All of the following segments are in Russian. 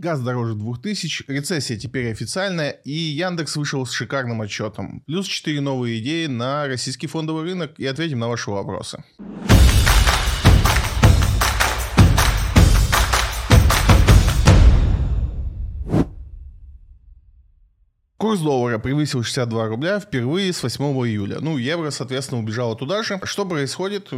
Газ дороже 2000, рецессия теперь официальная, и Яндекс вышел с шикарным отчетом. Плюс 4 новые идеи на российский фондовый рынок и ответим на ваши вопросы. Курс доллара превысил 62 рубля впервые с 8 июля. Ну, евро, соответственно, убежало туда же. Что происходит?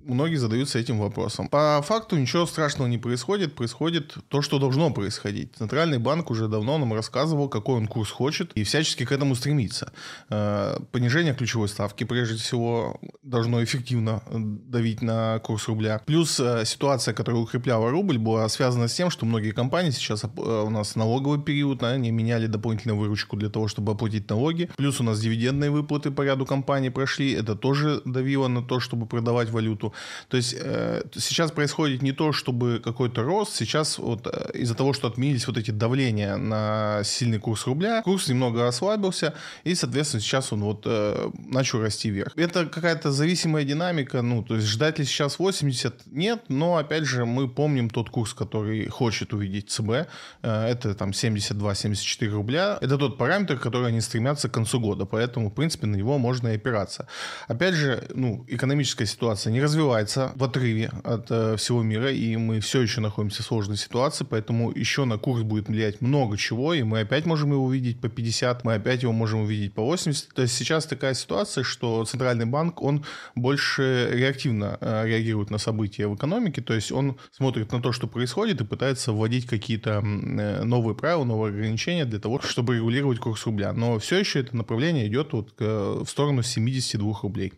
Э, многие задаются этим вопросом. По факту ничего страшного не происходит, происходит то, что должно происходить. Центральный банк уже давно нам рассказывал, какой он курс хочет, и всячески к этому стремится. Э, понижение ключевой ставки, прежде всего, должно эффективно давить на курс рубля. Плюс э, ситуация, которая укрепляла рубль, была связана с тем, что многие компании сейчас э, у нас налоговый период, они меняли дополнительную выручку для того, чтобы оплатить налоги. Плюс у нас дивидендные выплаты по ряду компаний прошли, это тоже давило на то, чтобы продавать валюту. То есть э, сейчас происходит не то, чтобы какой-то рост, сейчас вот э, из-за того, что отменились вот эти давления на сильный курс рубля, курс немного ослабился, и, соответственно, сейчас он вот э, начал расти вверх. Это какая-то зависимая динамика, ну, то есть ждать ли сейчас 80? Нет, но, опять же, мы помним тот курс, который хочет увидеть ЦБ, э, это там 72-74 рубля, это тот параметр, который они стремятся к концу года, поэтому, в принципе, на него можно и опираться. Опять же, ну, экономическая ситуация не развивается развивается в отрыве от э, всего мира, и мы все еще находимся в сложной ситуации, поэтому еще на курс будет влиять много чего, и мы опять можем его увидеть по 50, мы опять его можем увидеть по 80. То есть сейчас такая ситуация, что Центральный банк, он больше реактивно э, реагирует на события в экономике, то есть он смотрит на то, что происходит, и пытается вводить какие-то э, новые правила, новые ограничения для того, чтобы регулировать курс рубля. Но все еще это направление идет вот в сторону 72 рублей.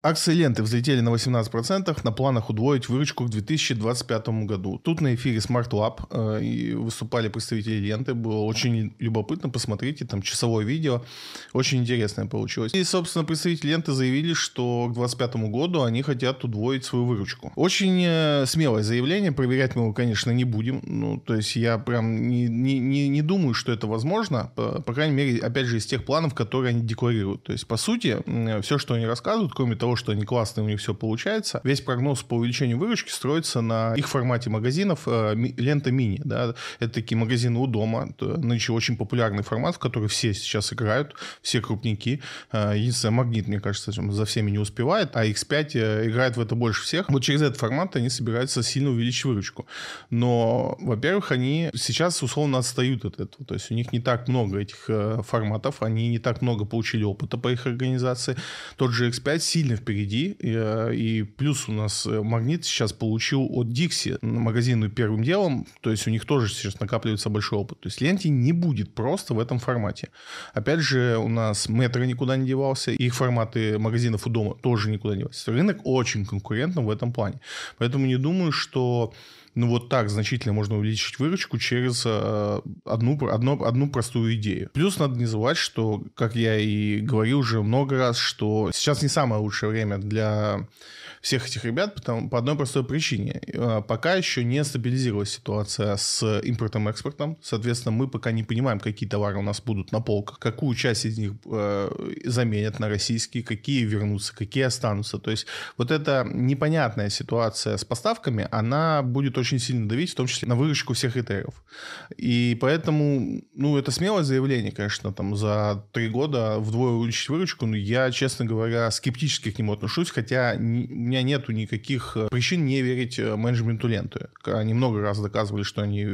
Акции ленты взлетели на 18%, на планах удвоить выручку к 2025 году. Тут на эфире Smart Lab э, и выступали представители ленты. Было очень любопытно, посмотрите, там часовое видео. Очень интересное получилось. И, собственно, представители ленты заявили, что к 2025 году они хотят удвоить свою выручку. Очень э, смелое заявление, проверять мы его, конечно, не будем. Ну, то есть я прям не, не, не, не думаю, что это возможно. По, по крайней мере, опять же, из тех планов, которые они декларируют. То есть, по сути, все, что они рассказывают, кроме того, что они классные, у них все получается. Весь прогноз по увеличению выручки строится на их формате магазинов э, лента мини. Да? Это такие магазины у дома. Нынче очень популярный формат, в который все сейчас играют, все крупники. Э, единственное, магнит, мне кажется, за всеми не успевает, а X5 э, играет в это больше всех. Вот через этот формат они собираются сильно увеличить выручку. Но, во-первых, они сейчас условно отстают от этого. То есть у них не так много этих форматов, они не так много получили опыта по их организации. Тот же X5 сильно впереди. И, плюс у нас э, Магнит сейчас получил от Dixie магазину первым делом. То есть у них тоже сейчас накапливается большой опыт. То есть ленте не будет просто в этом формате. Опять же, у нас метро никуда не девался. Их форматы магазинов у дома тоже никуда не девался. Рынок очень конкурентный в этом плане. Поэтому не думаю, что ну вот так значительно можно увеличить выручку через э, одну, одну, одну простую идею. Плюс надо не забывать, что, как я и говорил уже много раз, что сейчас не самое лучшее время для всех этих ребят потому, по одной простой причине. Э, пока еще не стабилизировалась ситуация с импортом-экспортом. Соответственно, мы пока не понимаем, какие товары у нас будут на полках, какую часть из них э, заменят на российские, какие вернутся, какие останутся. То есть вот эта непонятная ситуация с поставками, она будет очень сильно давить, в том числе на выручку всех ритейлеров. И поэтому, ну, это смелое заявление, конечно, там за три года вдвое увеличить выручку, но я, честно говоря, скептически к нему отношусь, хотя не, меня нету никаких э, причин не верить э, менеджменту ленты. Они много раз доказывали, что они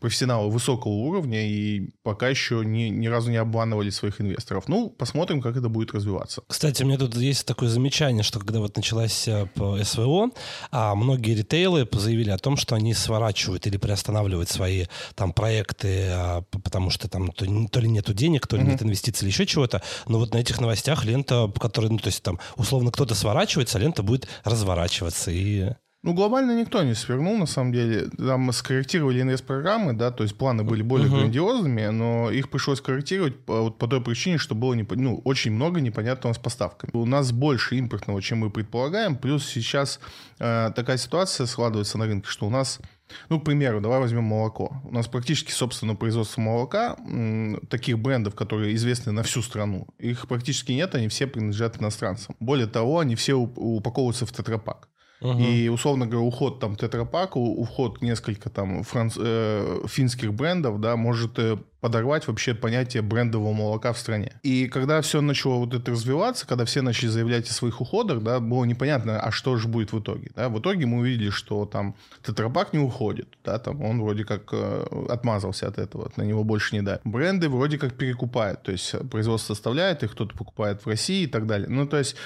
профессионалы высокого уровня и пока еще ни, ни разу не обманывали своих инвесторов. Ну, посмотрим, как это будет развиваться. Кстати, у меня тут есть такое замечание, что когда вот началась э, СВО, а многие ритейлы заявили о том, что они сворачивают или приостанавливают свои там проекты, а, потому что там то, то ли нету денег, то ли mm-hmm. нет инвестиций или еще чего-то. Но вот на этих новостях лента, которая, ну, то есть там условно кто-то сворачивается, лента будет разворачиваться и... Ну, глобально никто не свернул, на самом деле. Там скорректировали инвест-программы, да, то есть планы были более uh-huh. грандиозными, но их пришлось корректировать по, вот по той причине, что было не, ну, очень много непонятного с поставками. У нас больше импортного, чем мы предполагаем, плюс сейчас э, такая ситуация складывается на рынке, что у нас ну, к примеру, давай возьмем молоко. У нас практически собственное производство молока, таких брендов, которые известны на всю страну, их практически нет, они все принадлежат иностранцам. Более того, они все упаковываются в тетрапак. Угу. И, условно говоря, уход там Тетрапака, уход несколько там франц... э, финских брендов, да, может э, подорвать вообще понятие брендового молока в стране. И когда все начало вот это развиваться, когда все начали заявлять о своих уходах, да, было непонятно, а что же будет в итоге. Да? В итоге мы увидели, что там Тетрапак не уходит, да, там он вроде как э, отмазался от этого, на него больше не дают. Бренды вроде как перекупают, то есть производство составляет, их кто-то покупает в России и так далее. Ну, то есть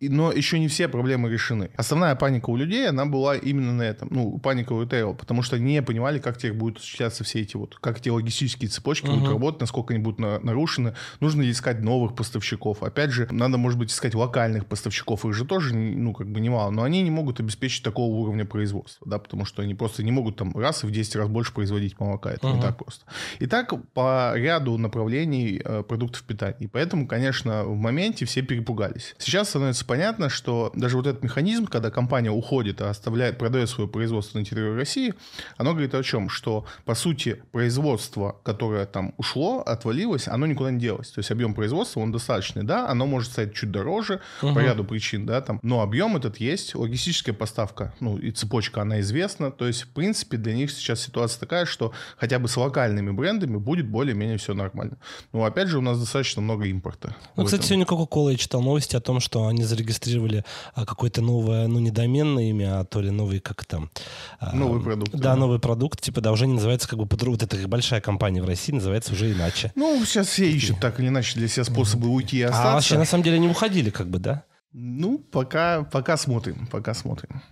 но еще не все проблемы решены. Основная паника у людей, она была именно на этом. Ну, паника у ритейла, потому что не понимали, как теперь будут осуществляться все эти вот, как эти логистические цепочки uh-huh. будут работать, насколько они будут на, нарушены. Нужно искать новых поставщиков? Опять же, надо, может быть, искать локальных поставщиков. Их же тоже, ну, как бы немало. Но они не могут обеспечить такого уровня производства, да, потому что они просто не могут там раз и в 10 раз больше производить молока. Это uh-huh. не так просто. И так по ряду направлений э, продуктов питания. И поэтому, конечно, в моменте все перепугались. Сейчас становится понятно, что даже вот этот механизм, когда компания уходит, а оставляет, продает свое производство на территории России, оно говорит о чем? Что, по сути, производство, которое там ушло, отвалилось, оно никуда не делось. То есть объем производства, он достаточный, да, оно может стать чуть дороже угу. по ряду причин, да, там, но объем этот есть, логистическая поставка, ну, и цепочка, она известна, то есть, в принципе, для них сейчас ситуация такая, что хотя бы с локальными брендами будет более-менее все нормально. Но, опять же, у нас достаточно много импорта. Ну, кстати, сегодня Coca-Cola я читал новости о том, что они зарегистрировали а, какое-то новое, ну, не доменное имя, а то ли новый, как там... А, новый продукт. Да, да, новый продукт, типа, да, уже не называется как бы вот эта большая компания в России называется уже иначе. Ну, сейчас все ищут так или иначе для себя способы уйти и остаться. А вообще, на самом деле, не уходили как бы, да? Ну, пока, пока смотрим, пока смотрим.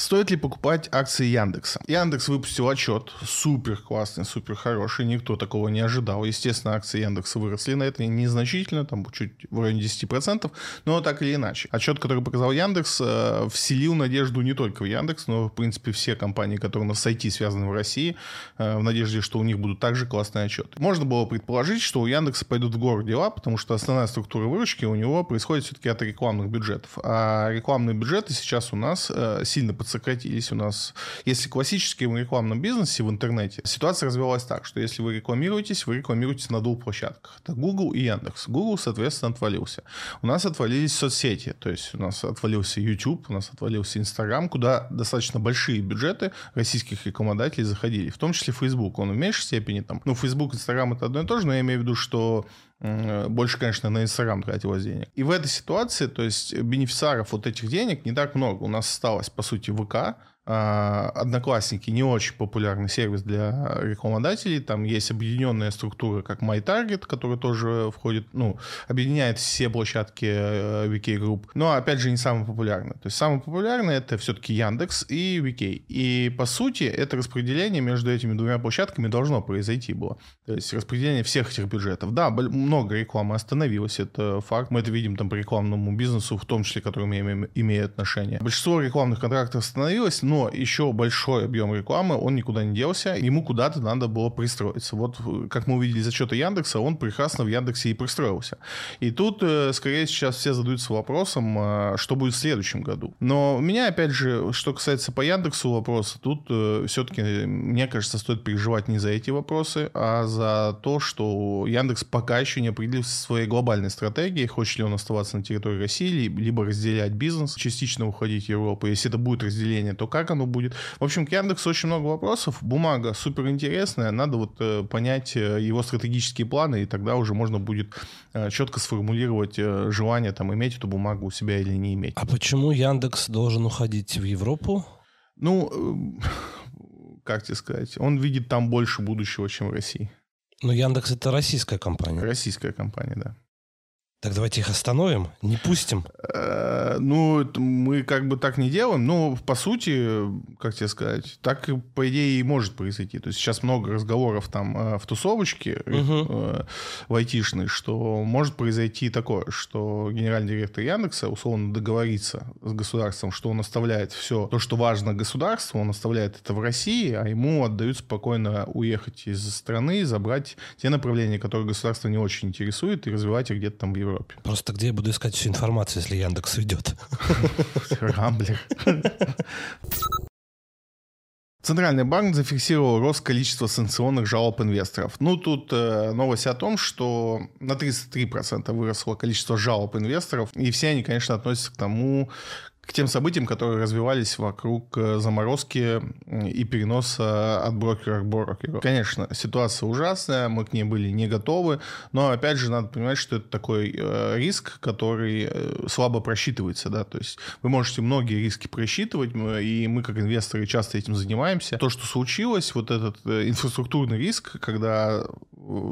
Стоит ли покупать акции Яндекса? Яндекс выпустил отчет, супер классный, супер хороший, никто такого не ожидал. Естественно, акции Яндекса выросли на это незначительно, там чуть в районе 10%, но так или иначе. Отчет, который показал Яндекс, э, вселил надежду не только в Яндекс, но, в принципе, все компании, которые на сайте связаны в России, э, в надежде, что у них будут также классные отчеты. Можно было предположить, что у Яндекса пойдут в гору дела, потому что основная структура выручки у него происходит все-таки от рекламных бюджетов. А рекламные бюджеты сейчас у нас э, сильно подсократились сократились у нас. Если в классическом рекламном бизнесе в интернете, ситуация развивалась так, что если вы рекламируетесь, вы рекламируетесь на двух площадках. Это Google и Яндекс. Google, соответственно, отвалился. У нас отвалились соцсети, то есть у нас отвалился YouTube, у нас отвалился Instagram, куда достаточно большие бюджеты российских рекламодателей заходили, в том числе Facebook. Он в меньшей степени там, ну, Facebook, Instagram это одно и то же, но я имею в виду, что больше, конечно, на Инстаграм тратилось денег. И в этой ситуации, то есть бенефициаров вот этих денег не так много. У нас осталось, по сути, ВК, Одноклассники не очень популярный сервис для рекламодателей. Там есть объединенная структура, как MyTarget, которая тоже входит, ну, объединяет все площадки VK э, Group. Но, опять же, не самый популярный. То есть, самый популярный это все-таки Яндекс и VK. И, по сути, это распределение между этими двумя площадками должно произойти было. То есть, распределение всех этих бюджетов. Да, много рекламы остановилось, это факт. Мы это видим там по рекламному бизнесу, в том числе, к которому имеем, имеет отношение. Большинство рекламных контрактов остановилось, но но еще большой объем рекламы, он никуда не делся, ему куда-то надо было пристроиться. Вот, как мы увидели из отчета Яндекса, он прекрасно в Яндексе и пристроился. И тут, э, скорее, сейчас все задаются вопросом, э, что будет в следующем году. Но у меня, опять же, что касается по Яндексу вопроса, тут э, все-таки, мне кажется, стоит переживать не за эти вопросы, а за то, что Яндекс пока еще не определился своей глобальной стратегией, хочет ли он оставаться на территории России, либо разделять бизнес, частично уходить в Европу. Если это будет разделение, то как как оно будет. В общем, к Яндексу очень много вопросов. Бумага супер интересная. Надо вот э, понять э, его стратегические планы, и тогда уже можно будет э, четко сформулировать желание там иметь эту бумагу у себя или не иметь. А почему Яндекс должен уходить в Европу? Ну, как тебе сказать, он видит там больше будущего, чем в России. Но Яндекс это российская компания. Российская компания, да. Так давайте их остановим, не пустим. Э, ну, мы как бы так не делаем, но по сути, как тебе сказать, так по идее и может произойти. То есть сейчас много разговоров там э, в тусовочке угу. в айтишной, что может произойти такое, что генеральный директор Яндекса условно договорится с государством, что он оставляет все то, что важно государству, он оставляет это в России, а ему отдают спокойно уехать из страны, забрать те направления, которые государство не очень интересует, и развивать их где-то там в Европе. Европе. Просто где я буду искать всю информацию, если Яндекс уйдет? Рамблер. Центральный банк зафиксировал рост количества санкционных жалоб инвесторов. Ну, тут э, новость о том, что на 33% выросло количество жалоб инвесторов, и все они, конечно, относятся к тому, к тем событиям, которые развивались вокруг э, заморозки и переноса от брокера к брокеру. Конечно, ситуация ужасная, мы к ней были не готовы, но опять же надо понимать, что это такой э, риск, который э, слабо просчитывается, да, то есть вы можете многие риски просчитывать, и мы как инвесторы часто этим занимаемся. То, что случилось, вот этот инфраструктурный риск, когда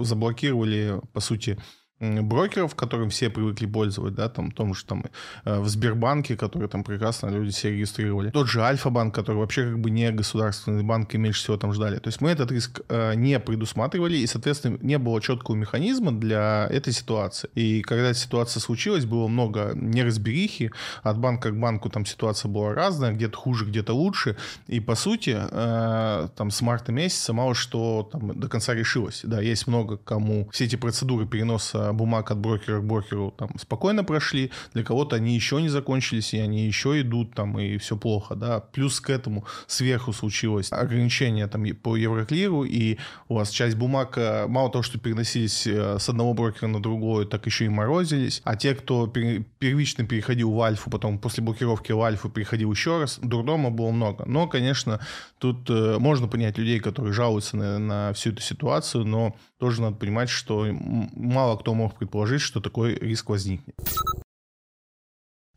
заблокировали, по сути, брокеров, которым все привыкли пользовать, да, там, том же там э, в Сбербанке, который там прекрасно люди все регистрировали. Тот же Альфа-банк, который вообще как бы не государственный банк и меньше всего там ждали. То есть мы этот риск э, не предусматривали, и, соответственно, не было четкого механизма для этой ситуации. И когда эта ситуация случилась, было много неразберихи, от банка к банку там ситуация была разная, где-то хуже, где-то лучше, и, по сути, э, там с марта месяца мало что там до конца решилось. Да, есть много кому все эти процедуры переноса бумаг от брокера к брокеру там спокойно прошли, для кого-то они еще не закончились, и они еще идут там, и все плохо, да. Плюс к этому сверху случилось ограничение там по Евроклиру, и у вас часть бумаг э, мало того, что переносились э, с одного брокера на другой, так еще и морозились, а те, кто первично переходил в Альфу, потом после блокировки в Альфу переходил еще раз, дурдома было много. Но, конечно, тут э, можно понять людей, которые жалуются на, на всю эту ситуацию, но тоже надо понимать, что мало кто мог предположить, что такой риск возникнет.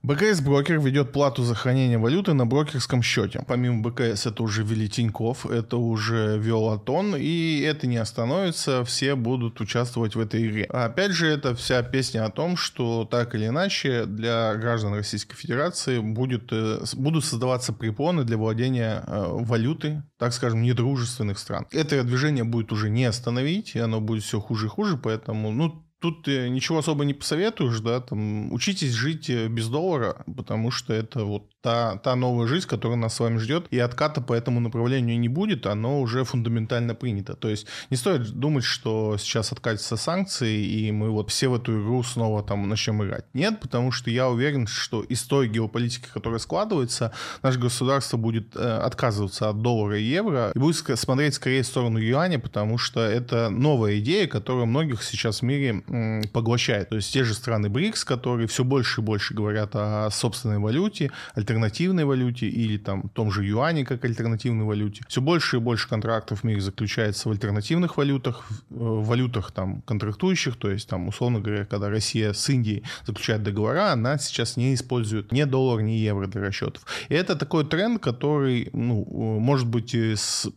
БКС брокер ведет плату за хранение валюты на брокерском счете. Помимо БКС это уже ввели Тиньков, это уже вел Атон, и это не остановится, все будут участвовать в этой игре. А опять же, это вся песня о том, что так или иначе для граждан Российской Федерации будет, э, будут создаваться препоны для владения э, валютой, так скажем, недружественных стран. Это движение будет уже не остановить, и оно будет все хуже и хуже, поэтому, ну, тут ничего особо не посоветуешь, да, там, учитесь жить э, без доллара, потому что это вот та, та новая жизнь, которая нас с вами ждет, и отката по этому направлению не будет, оно уже фундаментально принято. То есть не стоит думать, что сейчас откатятся санкции, и мы вот все в эту игру снова там начнем играть. Нет, потому что я уверен, что из той геополитики, которая складывается, наше государство будет э, отказываться от доллара и евро, и будет смотреть скорее в сторону юаня, потому что это новая идея, которая многих сейчас в мире поглощает. То есть те же страны БРИКС, которые все больше и больше говорят о собственной валюте, альтернативной валюте или там том же юане как альтернативной валюте. Все больше и больше контрактов в мире заключается в альтернативных валютах, в валютах там контрактующих, то есть там условно говоря, когда Россия с Индией заключает договора, она сейчас не использует ни доллар, ни евро для расчетов. И это такой тренд, который, ну, может быть,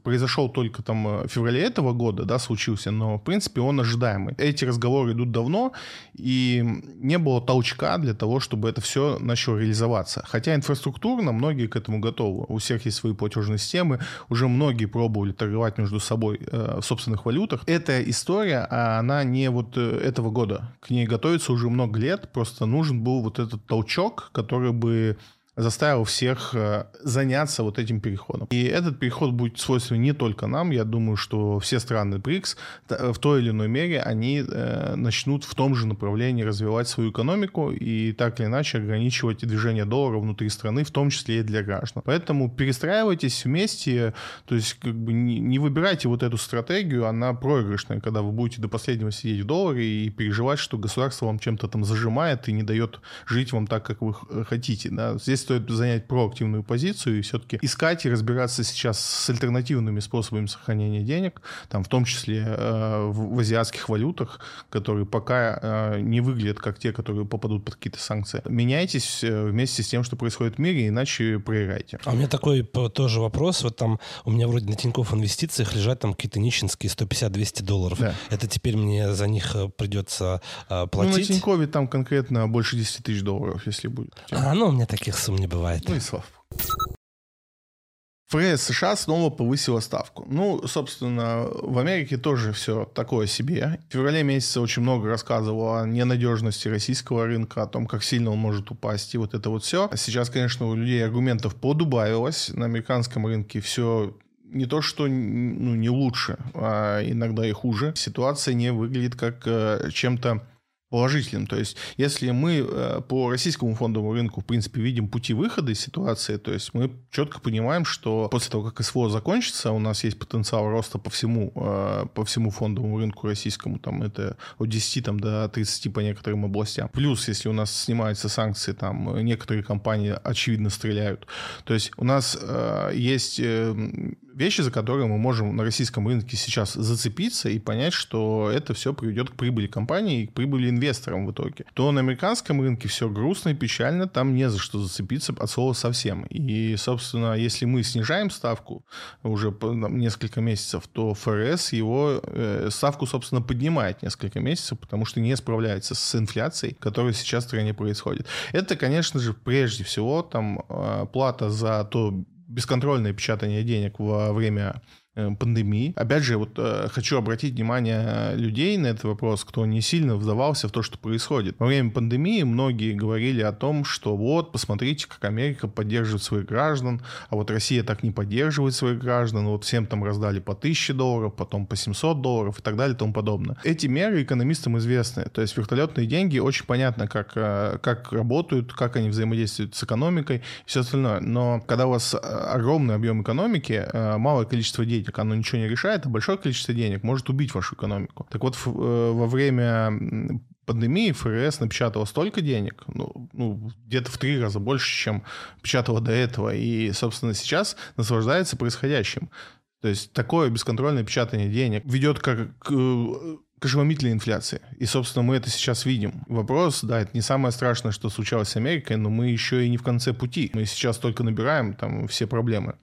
произошел только там в феврале этого года, да, случился, но в принципе он ожидаемый. Эти разговоры идут давно, и не было толчка для того, чтобы это все начало реализоваться. Хотя инфраструктурно многие к этому готовы. У всех есть свои платежные системы, уже многие пробовали торговать между собой э, в собственных валютах. Эта история, она не вот э, этого года. К ней готовится уже много лет, просто нужен был вот этот толчок, который бы заставил всех э, заняться вот этим переходом. И этот переход будет свойственен не только нам. Я думаю, что все страны БРИКС в той или иной мере они э, начнут в том же направлении развивать свою экономику и так или иначе ограничивать движение доллара внутри страны, в том числе и для граждан. Поэтому перестраивайтесь вместе, то есть как бы не, выбирайте вот эту стратегию, она проигрышная, когда вы будете до последнего сидеть в долларе и переживать, что государство вам чем-то там зажимает и не дает жить вам так, как вы хотите. Да? Здесь стоит занять проактивную позицию и все-таки искать и разбираться сейчас с альтернативными способами сохранения денег, там в том числе э, в, в азиатских валютах, которые пока э, не выглядят как те, которые попадут под какие-то санкции. Меняйтесь э, вместе с тем, что происходит в мире, иначе проиграете. А у меня такой тоже вопрос. Вот там у меня вроде на Тинькофф инвестициях лежат там какие-то нищенские 150-200 долларов. Да. Это теперь мне за них э, придется э, платить? Ну, на Тинькове там конкретно больше 10 тысяч долларов, если будет. А, ну, у меня таких сумм не бывает. Ну и слава ФРС США снова повысила ставку. Ну, собственно, в Америке тоже все такое себе. В феврале месяце очень много рассказывало о ненадежности российского рынка, о том, как сильно он может упасть, и вот это вот все. Сейчас, конечно, у людей аргументов подубавилось. На американском рынке все не то, что ну, не лучше, а иногда и хуже. Ситуация не выглядит как э, чем-то положительным. То есть, если мы э, по российскому фондовому рынку, в принципе, видим пути выхода из ситуации, то есть мы четко понимаем, что после того, как СВО закончится, у нас есть потенциал роста по всему, э, по всему фондовому рынку российскому, там это от 10 там, до 30 по некоторым областям. Плюс, если у нас снимаются санкции, там некоторые компании, очевидно, стреляют. То есть у нас э, есть вещи, за которые мы можем на российском рынке сейчас зацепиться и понять, что это все приведет к прибыли компании и к прибыли инвесторам в итоге. То на американском рынке все грустно и печально, там не за что зацепиться от слова совсем. И, собственно, если мы снижаем ставку уже там, несколько месяцев, то ФРС его э, ставку, собственно, поднимает несколько месяцев, потому что не справляется с инфляцией, которая сейчас в стране происходит. Это, конечно же, прежде всего там э, плата за то бесконтрольное печатание денег во время пандемии. Опять же, вот э, хочу обратить внимание людей на этот вопрос, кто не сильно вдавался в то, что происходит. Во время пандемии многие говорили о том, что вот, посмотрите, как Америка поддерживает своих граждан, а вот Россия так не поддерживает своих граждан, вот всем там раздали по 1000 долларов, потом по 700 долларов и так далее и тому подобное. Эти меры экономистам известны, то есть вертолетные деньги очень понятно, как, э, как работают, как они взаимодействуют с экономикой и все остальное. Но когда у вас огромный объем экономики, малое количество денег, денег, оно ничего не решает, а большое количество денег может убить вашу экономику. Так вот, э, во время пандемии ФРС напечатала столько денег, ну, ну, где-то в три раза больше, чем печатала до этого, и, собственно, сейчас наслаждается происходящим. То есть такое бесконтрольное печатание денег ведет как к к ошеломительной инфляции. И, собственно, мы это сейчас видим. Вопрос, да, это не самое страшное, что случалось с Америкой, но мы еще и не в конце пути. Мы сейчас только набираем там все проблемы.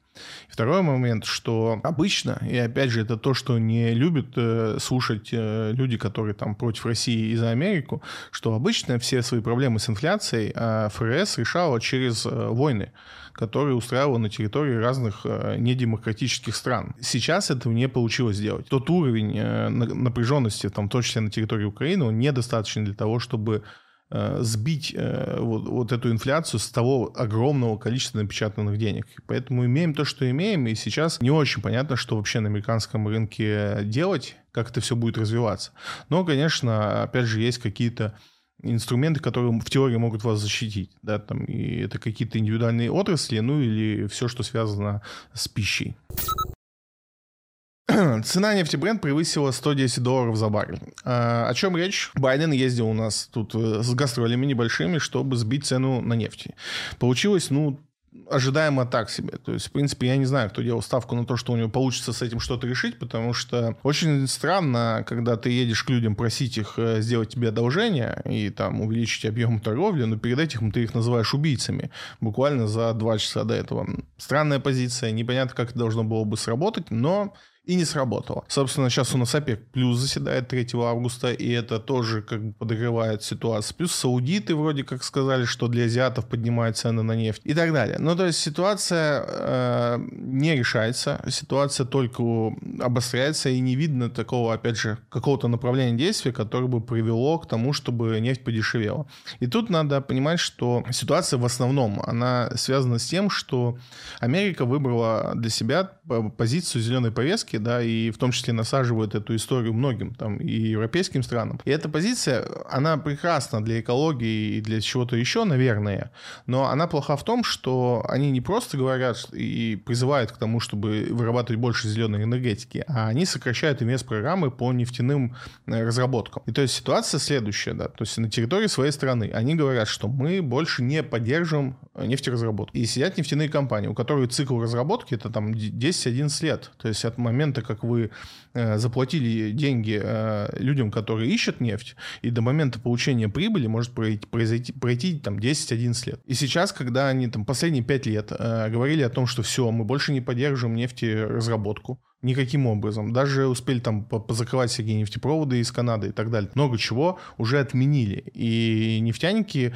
Второй момент, что обычно, и опять же это то, что не любят э, слушать э, люди, которые там против России и за Америку, что обычно все свои проблемы с инфляцией э, ФРС решала через э, войны которые устраивала на территории разных э, недемократических стран. Сейчас этого не получилось сделать. Тот уровень э, напряженности, там, в том числе на территории Украины, он недостаточен для того, чтобы Э, сбить вот, вот эту инфляцию с того огромного количества напечатанных денег. Поэтому имеем то, что имеем, и сейчас не очень понятно, что вообще на американском рынке делать, как это все будет развиваться. Но, конечно, опять же, есть какие-то инструменты, которые в теории могут вас защитить, да, там, и это какие-то индивидуальные отрасли, ну или все, что связано с пищей. Цена нефти бренд превысила 110 долларов за баррель. А, о чем речь? Байден ездил у нас тут э, с гастролями небольшими, чтобы сбить цену на нефть. Получилось, ну, ожидаемо так себе. То есть, в принципе, я не знаю, кто делал ставку на то, что у него получится с этим что-то решить, потому что очень странно, когда ты едешь к людям просить их э, сделать тебе одолжение и там увеличить объем торговли, но перед этим ты их называешь убийцами буквально за два часа до этого. Странная позиция, непонятно, как это должно было бы сработать, но и не сработало. Собственно, сейчас у нас ОПЕК плюс заседает 3 августа, и это тоже как бы подогревает ситуацию. Плюс саудиты вроде как сказали, что для азиатов поднимают цены на нефть и так далее. Ну, то есть ситуация э, не решается, ситуация только обостряется, и не видно такого, опять же, какого-то направления действия, которое бы привело к тому, чтобы нефть подешевела. И тут надо понимать, что ситуация в основном, она связана с тем, что Америка выбрала для себя позицию зеленой повестки, да, и в том числе насаживают эту историю многим там и европейским странам. И эта позиция, она прекрасна для экологии и для чего-то еще, наверное, но она плоха в том, что они не просто говорят и призывают к тому, чтобы вырабатывать больше зеленой энергетики, а они сокращают инвест-программы по нефтяным э, разработкам. И то есть ситуация следующая, да, то есть на территории своей страны они говорят, что мы больше не поддерживаем нефтеразработку. И сидят нефтяные компании, у которых цикл разработки это там 10-11 лет. То есть от момента, как вы э, заплатили деньги э, людям, которые ищут нефть, и до момента получения прибыли может произойти, пройти там 10-11 лет. И сейчас, когда они там последние 5 лет э, говорили о том, что все, мы больше не поддерживаем нефтеразработку, никаким образом. Даже успели там позакрывать всякие нефтепроводы из Канады и так далее. Много чего уже отменили. И нефтяники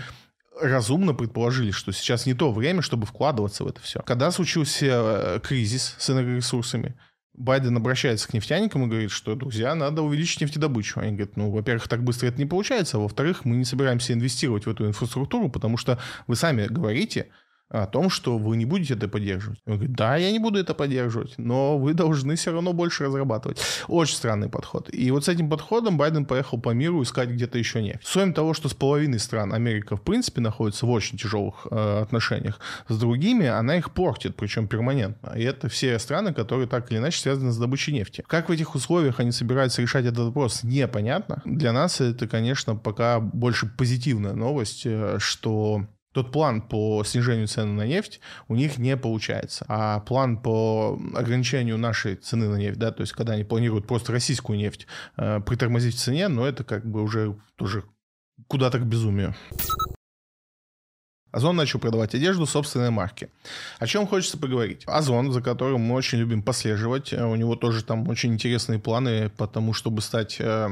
разумно предположили, что сейчас не то время, чтобы вкладываться в это все. Когда случился кризис с энергоресурсами, Байден обращается к нефтяникам и говорит, что, друзья, надо увеличить нефтедобычу. Они говорят, ну, во-первых, так быстро это не получается, а во-вторых, мы не собираемся инвестировать в эту инфраструктуру, потому что вы сами говорите, о том, что вы не будете это поддерживать. Он говорит, да, я не буду это поддерживать, но вы должны все равно больше разрабатывать. Очень странный подход. И вот с этим подходом Байден поехал по миру искать где-то еще нефть. С того, что с половиной стран Америка в принципе находится в очень тяжелых э, отношениях, с другими она их портит, причем перманентно. И это все страны, которые так или иначе связаны с добычей нефти. Как в этих условиях они собираются решать этот вопрос, непонятно. Для нас это, конечно, пока больше позитивная новость, э, что тот план по снижению цены на нефть у них не получается. А план по ограничению нашей цены на нефть, да, то есть когда они планируют просто российскую нефть э, притормозить в цене, но это как бы уже тоже куда-то к безумию. Озон начал продавать одежду собственной марки. О чем хочется поговорить? Озон, за которым мы очень любим послеживать, э, у него тоже там очень интересные планы, потому чтобы стать э,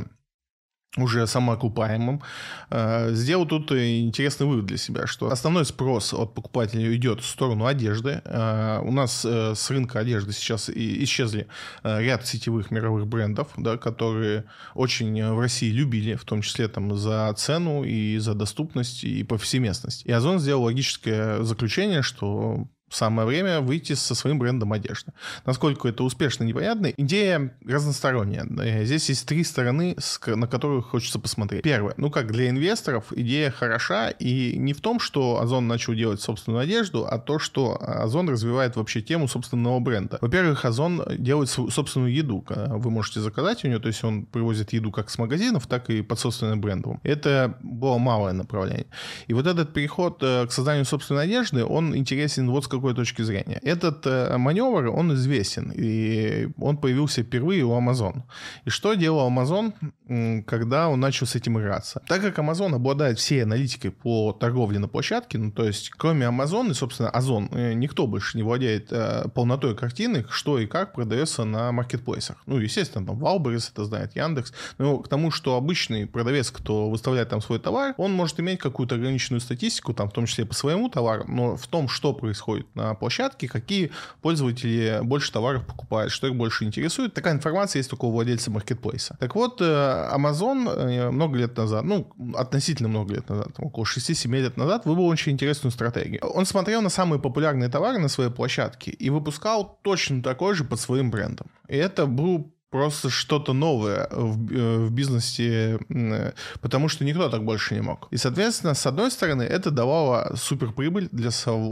уже самоокупаемым, э, сделал тут интересный вывод для себя, что основной спрос от покупателей идет в сторону одежды. Э, у нас э, с рынка одежды сейчас исчезли ряд сетевых мировых брендов, да, которые очень в России любили, в том числе там за цену и за доступность и повсеместность. И Озон сделал логическое заключение, что самое время выйти со своим брендом одежды. Насколько это успешно, непонятно. Идея разносторонняя. Здесь есть три стороны, на которые хочется посмотреть. Первое. Ну, как для инвесторов, идея хороша, и не в том, что Озон начал делать собственную одежду, а то, что Озон развивает вообще тему собственного бренда. Во-первых, Озон делает собственную еду. Вы можете заказать у него, то есть он привозит еду как с магазинов, так и под собственным брендом. Это было малое направление. И вот этот переход э, к созданию собственной одежды, он интересен вот с какой какой точки зрения. Этот э, маневр, он известен, и он появился впервые у Amazon. И что делал Amazon, когда он начал с этим играться? Так как Amazon обладает всей аналитикой по торговле на площадке, ну, то есть кроме Amazon и, собственно, Озон, э, никто больше не владеет э, полнотой картины, что и как продается на маркетплейсах. Ну, естественно, там Wildberries это знает, Яндекс. Но к тому, что обычный продавец, кто выставляет там свой товар, он может иметь какую-то ограниченную статистику, там, в том числе по своему товару, но в том, что происходит на площадке, какие пользователи больше товаров покупают, что их больше интересует. Такая информация есть только у владельца маркетплейса. Так вот, э, Amazon э, много лет назад, ну, относительно много лет назад, около 6-7 лет назад, выбрал очень интересную стратегию. Он смотрел на самые популярные товары на своей площадке и выпускал точно такой же под своим брендом. И это был просто что-то новое в, э, в бизнесе, э, потому что никто так больше не мог. И, соответственно, с одной стороны, это давало суперприбыль для,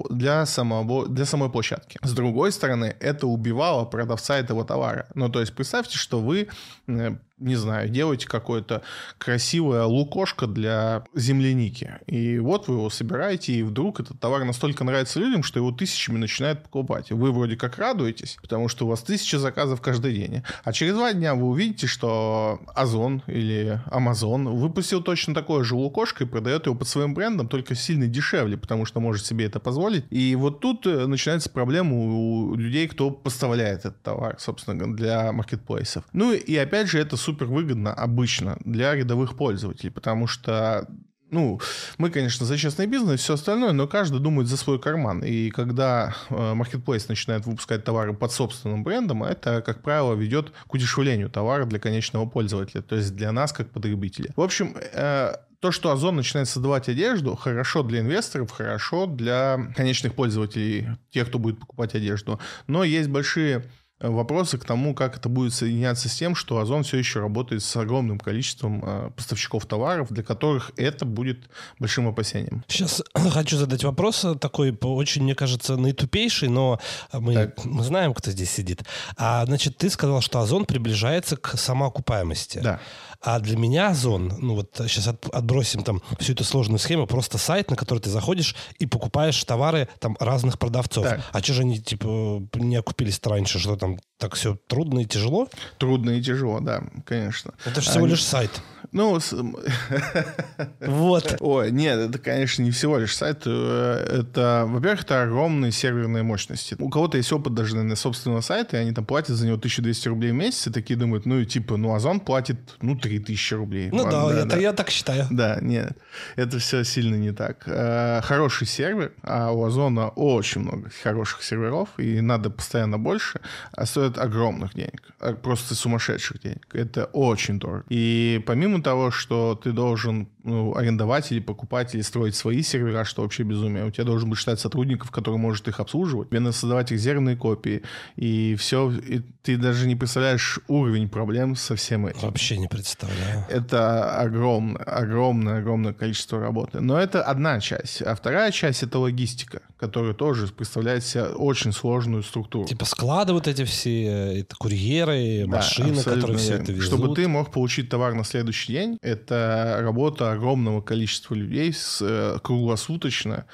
для, самого, для самой площадки. С другой стороны, это убивало продавца этого товара. Ну, то есть, представьте, что вы э, не знаю, делаете какое-то красивое лукошко для земляники. И вот вы его собираете, и вдруг этот товар настолько нравится людям, что его тысячами начинают покупать. Вы вроде как радуетесь, потому что у вас тысяча заказов каждый день. А через два дня вы увидите, что Озон или Amazon выпустил точно такое же лукошко и продает его под своим брендом, только сильно дешевле, потому что может себе это позволить. И вот тут э, начинается проблема у людей, кто поставляет этот товар, собственно, для маркетплейсов. Ну и опять же, это супер выгодно обычно для рядовых пользователей, потому что ну, мы, конечно, за честный бизнес и все остальное, но каждый думает за свой карман. И когда э, Marketplace начинает выпускать товары под собственным брендом, это, как правило, ведет к удешевлению товара для конечного пользователя, то есть для нас, как потребителей. В общем, э, то, что Озон начинает создавать одежду, хорошо для инвесторов, хорошо для конечных пользователей, тех, кто будет покупать одежду. Но есть большие вопросы к тому, как это будет соединяться с тем, что Озон все еще работает с огромным количеством э, поставщиков товаров, для которых это будет большим опасением. Сейчас хочу задать вопрос такой, очень, мне кажется, наитупейший, но мы, мы знаем, кто здесь сидит. А, значит, ты сказал, что Озон приближается к самоокупаемости. Да. А для меня Озон, ну вот сейчас от, отбросим там всю эту сложную схему, просто сайт, на который ты заходишь и покупаешь товары там разных продавцов. Так. А что же они типа не окупились раньше, что там так все трудно и тяжело? Трудно и тяжело, да, конечно. Это же всего Они... лишь сайт. Ну, вот. Ой, нет, это, конечно, не всего лишь сайт. Э, это, во-первых, это огромные серверные мощности. У кого-то есть опыт даже, наверное, собственного сайта, и они там платят за него 1200 рублей в месяц, и такие думают, ну, и типа, ну, Озон платит, ну, 3000 рублей. Ну, Ладно, да, да, это да. я так считаю. Да, нет, это все сильно не так. Э, хороший сервер, а у Озона очень много хороших серверов, и надо постоянно больше, а стоит огромных денег, а просто сумасшедших денег. Это очень дорого. И помимо помимо того, что ты должен ну, арендовать или покупать, или строить свои сервера, что вообще безумие, у тебя должен быть штат сотрудников, который может их обслуживать, тебе надо создавать резервные копии, и все, и ты даже не представляешь уровень проблем со всем этим. Вообще не представляю. Это огромное, огромное, огромное количество работы. Но это одна часть. А вторая часть — это логистика, которая тоже представляет себе очень сложную структуру. Типа склады вот эти все, это курьеры, машины, да, которые все это везут. Чтобы ты мог получить товар на следующий день, это работа огромного количества людей с, э, круглосуточно,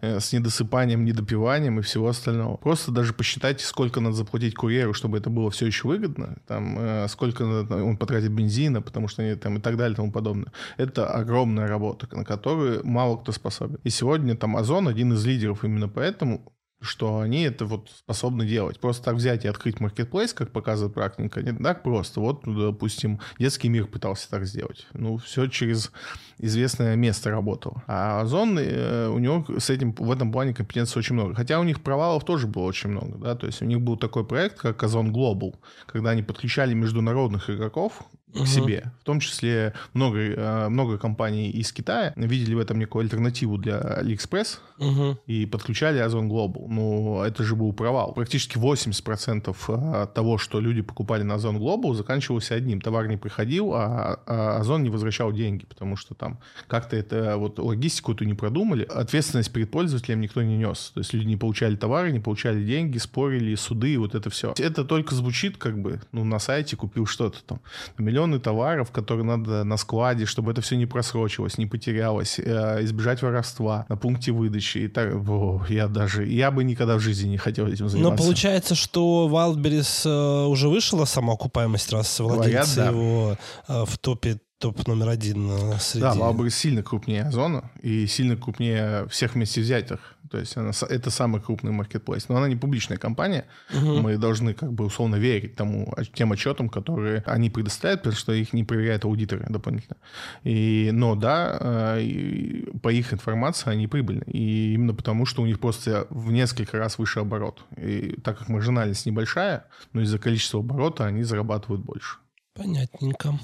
э, с недосыпанием, недопиванием и всего остального. Просто даже посчитайте, сколько надо заплатить курьеру, чтобы это было все еще выгодно, там, э, сколько он потратит бензина, потому что они там и так далее и тому подобное. Это огромная работа, на которую мало кто способен. И сегодня там Озон один из лидеров именно поэтому, что они это вот способны делать. Просто так взять и открыть маркетплейс, как показывает практика, не так просто. Вот, допустим, детский мир пытался так сделать. Ну, все через известное место работало. А Озон, э, у него с этим, в этом плане компетенции очень много. Хотя у них провалов тоже было очень много, да, то есть у них был такой проект, как Озон Global, когда они подключали международных игроков, к угу. себе. В том числе много, э, много компаний из Китая видели в этом некую альтернативу для AliExpress угу. и подключали Озон Global. Но это же был провал. Практически 80% э, того, что люди покупали на Озон Global, заканчивалось одним. Товар не приходил, а, а Озон не возвращал деньги, потому что там как-то это вот логистику эту не продумали. Ответственность перед пользователем никто не нес. То есть люди не получали товары, не получали деньги, спорили, суды, вот это все. Это только звучит как бы, ну, на сайте купил что-то там. Миллион миллионы товаров, которые надо на складе, чтобы это все не просрочилось, не потерялось, э, избежать воровства на пункте выдачи. И так, о, я даже, я бы никогда в жизни не хотел этим заниматься. Но получается, что Wildberries э, уже вышла самоокупаемость, раз владельцы Говорят, да. его э, в топе топ номер один среди... Да, Wildberries сильно крупнее Озона и сильно крупнее всех вместе взятых. То есть она, это самый крупный маркетплейс. Но она не публичная компания. Угу. Мы должны как бы условно верить тому, тем отчетам, которые они предоставляют, потому что их не проверяют аудиторы дополнительно. И, но да, э, по их информации они прибыльны. И именно потому, что у них просто в несколько раз выше оборот. И так как маржинальность небольшая, но из-за количества оборота они зарабатывают больше. Понятненько.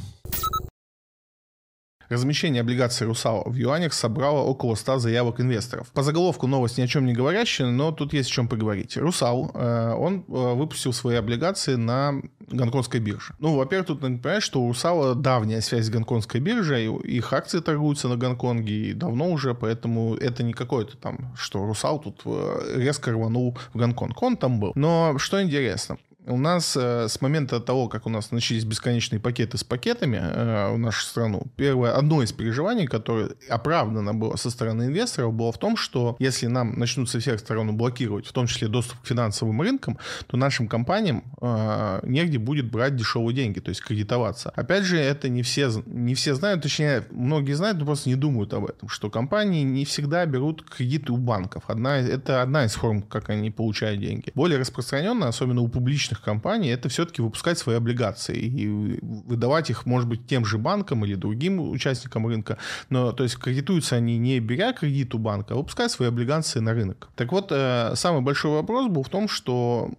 Размещение облигаций «Русала» в юанях собрало около 100 заявок инвесторов. По заголовку новость ни о чем не говорящая, но тут есть о чем поговорить. «Русал», э, он э, выпустил свои облигации на гонконгской бирже. Ну, во-первых, тут надо понимать, что у «Русала» давняя связь с гонконгской биржей, их акции торгуются на Гонконге и давно уже, поэтому это не какое-то там, что «Русал» тут э, резко рванул в Гонконг. Он там был. Но что интересно, у нас э, с момента того, как у нас начались бесконечные пакеты с пакетами э, в нашу страну, первое, одно из переживаний, которое оправдано было со стороны инвесторов, было в том, что если нам начнут со всех сторон блокировать, в том числе доступ к финансовым рынкам, то нашим компаниям э, негде будет брать дешевые деньги, то есть кредитоваться. Опять же, это не все, не все знают, точнее, многие знают, но просто не думают об этом, что компании не всегда берут кредиты у банков. Одна, это одна из форм, как они получают деньги. Более распространенно, особенно у публичных публичных компаний, это все-таки выпускать свои облигации и выдавать их, может быть, тем же банкам или другим участникам рынка. Но, то есть, кредитуются они не беря кредит у банка, а выпуская свои облигации на рынок. Так вот, э, самый большой вопрос был в том, что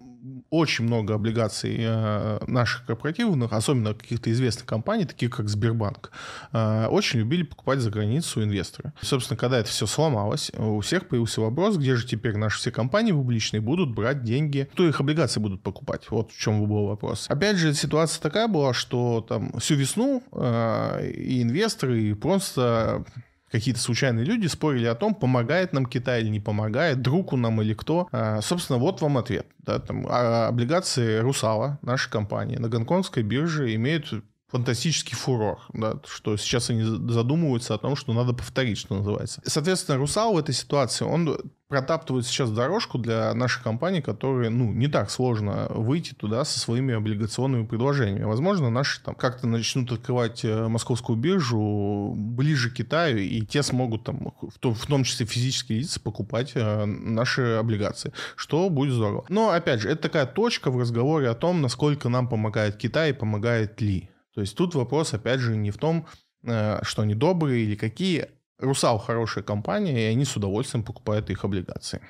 очень много облигаций э, наших корпоративных, особенно каких-то известных компаний, таких как Сбербанк, э, очень любили покупать за границу инвесторы. собственно, когда это все сломалось, у всех появился вопрос, где же теперь наши все компании публичные будут брать деньги, кто их облигации будут покупать. Вот в чем был вопрос. Опять же, ситуация такая была, что там всю весну э, и инвесторы, и просто какие-то случайные люди спорили о том, помогает нам Китай или не помогает, друг у нам или кто. А, собственно, вот вам ответ. Да, там, а облигации Русала, наша компания, на гонконгской бирже имеют фантастический фурор, да, что сейчас они задумываются о том, что надо повторить, что называется. Соответственно, Русал в этой ситуации, он протаптывает сейчас дорожку для наших компаний, которые, ну, не так сложно выйти туда со своими облигационными предложениями. Возможно, наши там как-то начнут открывать э, московскую биржу ближе к Китаю, и те смогут там, в том, в том числе физические лица, покупать э, наши облигации, что будет здорово. Но, опять же, это такая точка в разговоре о том, насколько нам помогает Китай и помогает ли. То есть тут вопрос, опять же, не в том, э, что они добрые или какие. Русал хорошая компания, и они с удовольствием покупают их облигации.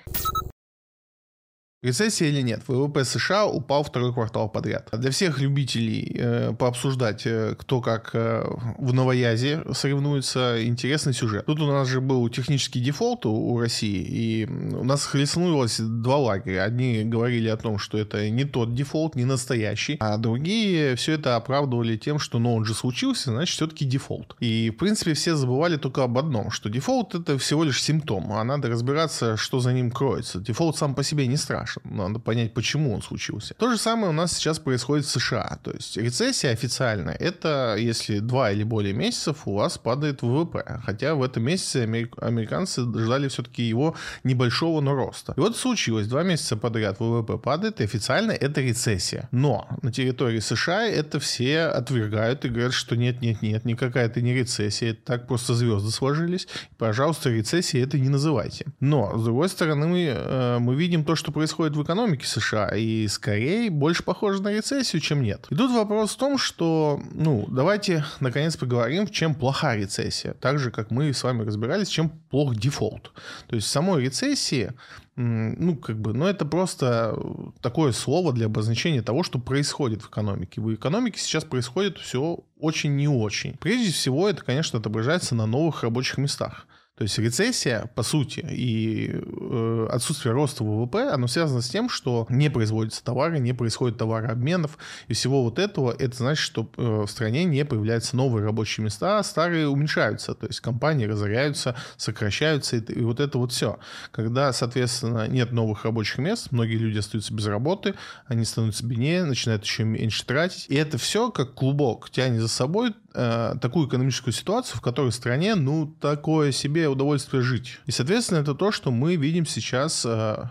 Рецессия или нет? ВВП США упал второй квартал подряд. Для всех любителей э, пообсуждать, э, кто как э, в новоязе соревнуется, интересный сюжет. Тут у нас же был технический дефолт у, у России, и у нас схлестнулось два лагеря. Одни говорили о том, что это не тот дефолт, не настоящий, а другие все это оправдывали тем, что ну он же случился, значит все-таки дефолт. И в принципе все забывали только об одном, что дефолт это всего лишь симптом, а надо разбираться, что за ним кроется. Дефолт сам по себе не страшен страшен. Надо понять, почему он случился. То же самое у нас сейчас происходит в США. То есть рецессия официально это если два или более месяцев у вас падает ВВП. Хотя в этом месяце американцы ждали все-таки его небольшого, но роста. И вот случилось. Два месяца подряд ВВП падает, и официально это рецессия. Но на территории США это все отвергают и говорят, что нет-нет-нет, никакая это не рецессия, это так просто звезды сложились. Пожалуйста, рецессией это не называйте. Но, с другой стороны, мы, э, мы видим то, что происходит происходит в экономике США, и скорее больше похоже на рецессию, чем нет. И тут вопрос в том, что, ну, давайте наконец поговорим, в чем плоха рецессия. Так же, как мы с вами разбирались, чем плох дефолт. То есть в самой рецессии ну, как бы, ну, это просто такое слово для обозначения того, что происходит в экономике. В экономике сейчас происходит все очень не очень. Прежде всего, это, конечно, отображается на новых рабочих местах. То есть рецессия, по сути, и э, отсутствие роста ВВП, оно связано с тем, что не производятся товары, не происходит товарообменов, и всего вот этого, это значит, что э, в стране не появляются новые рабочие места, а старые уменьшаются, то есть компании разоряются, сокращаются, и, и вот это вот все. Когда, соответственно, нет новых рабочих мест, многие люди остаются без работы, они становятся беднее, начинают еще меньше тратить, и это все, как клубок, тянет за собой э, такую экономическую ситуацию, в которой стране, ну, такое себе удовольствие жить. И, соответственно, это то, что мы видим сейчас э,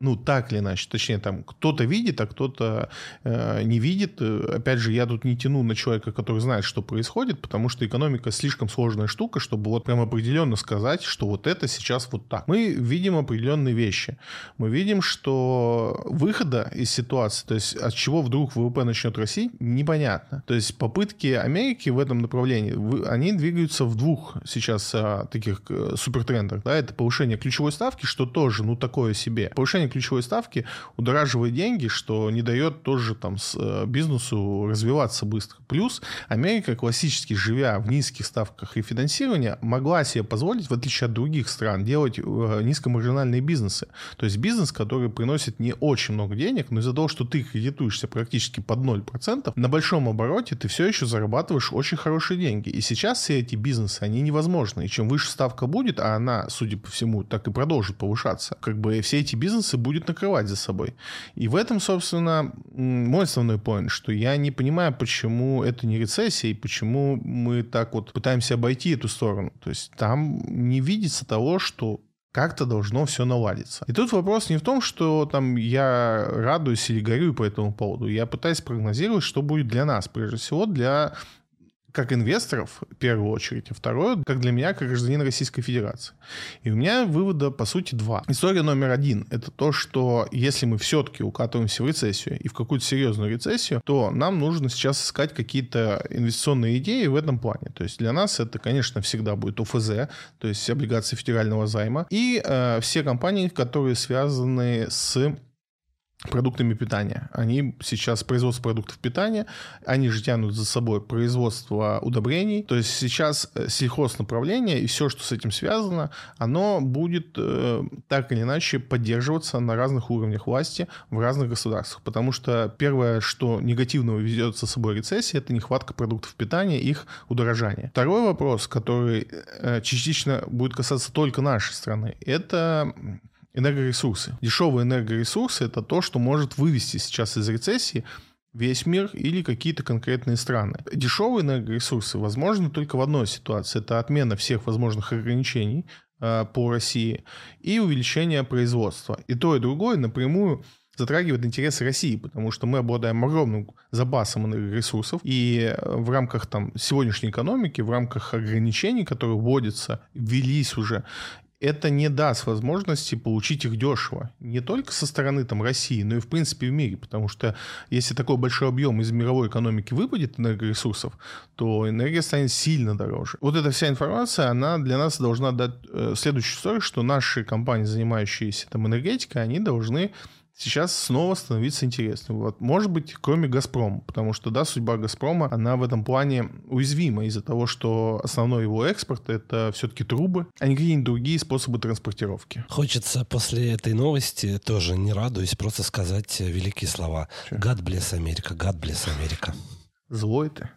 ну, так или иначе, точнее, там кто-то видит, а кто-то э, не видит. Опять же, я тут не тяну на человека, который знает, что происходит, потому что экономика слишком сложная штука, чтобы вот прям определенно сказать, что вот это сейчас вот так. Мы видим определенные вещи. Мы видим, что выхода из ситуации, то есть от чего вдруг ВВП начнет расти, непонятно. То есть попытки Америки в этом направлении, они двигаются в двух сейчас а, таких э, супертрендах. Да? Это повышение ключевой ставки, что тоже, ну, такое себе. Повышение ключевой ставки удораживает деньги, что не дает тоже там с, э, бизнесу развиваться быстро. Плюс Америка, классически живя в низких ставках и финансирования, могла себе позволить, в отличие от других стран, делать э, низкомаржинальные бизнесы. То есть бизнес, который приносит не очень много денег, но из-за того, что ты кредитуешься практически под 0%, на большом обороте ты все еще зарабатываешь очень хорошие деньги. И сейчас все эти бизнесы, они невозможны. И чем выше ставка будет, а она, судя по всему, так и продолжит повышаться, как бы все эти бизнесы будет накрывать за собой. И в этом, собственно, мой основной поинт, что я не понимаю, почему это не рецессия, и почему мы так вот пытаемся обойти эту сторону. То есть там не видится того, что как-то должно все наладиться. И тут вопрос не в том, что там я радуюсь или горю по этому поводу. Я пытаюсь прогнозировать, что будет для нас. Прежде всего, для как инвесторов, в первую очередь, а второе, как для меня, как гражданин Российской Федерации. И у меня вывода, по сути, два. История номер один — это то, что если мы все-таки укатываемся в рецессию и в какую-то серьезную рецессию, то нам нужно сейчас искать какие-то инвестиционные идеи в этом плане. То есть для нас это, конечно, всегда будет ОФЗ, то есть облигации федерального займа, и э, все компании, которые связаны с продуктами питания. Они сейчас производство продуктов питания, они же тянут за собой производство удобрений. То есть сейчас э, сельхознаправление и все, что с этим связано, оно будет э, так или иначе поддерживаться на разных уровнях власти в разных государствах. Потому что первое, что негативного ведет за собой рецессия, это нехватка продуктов питания, их удорожание. Второй вопрос, который э, частично будет касаться только нашей страны, это энергоресурсы. Дешевые энергоресурсы — это то, что может вывести сейчас из рецессии весь мир или какие-то конкретные страны. Дешевые энергоресурсы возможны только в одной ситуации. Это отмена всех возможных ограничений э, по России и увеличение производства. И то, и другое напрямую затрагивает интересы России, потому что мы обладаем огромным запасом энергоресурсов, и в рамках там, сегодняшней экономики, в рамках ограничений, которые вводятся, ввелись уже, это не даст возможности получить их дешево. Не только со стороны там, России, но и в принципе в мире. Потому что если такой большой объем из мировой экономики выпадет энергоресурсов, то энергия станет сильно дороже. Вот эта вся информация, она для нас должна дать э, следующую историю, что наши компании, занимающиеся там, энергетикой, они должны сейчас снова становится интересным. Вот, может быть, кроме «Газпрома», потому что, да, судьба «Газпрома», она в этом плане уязвима из-за того, что основной его экспорт — это все-таки трубы, а не какие-нибудь другие способы транспортировки. Хочется после этой новости, тоже не радуюсь, просто сказать великие слова. «God bless Америка», «God bless Америка». Злой ты.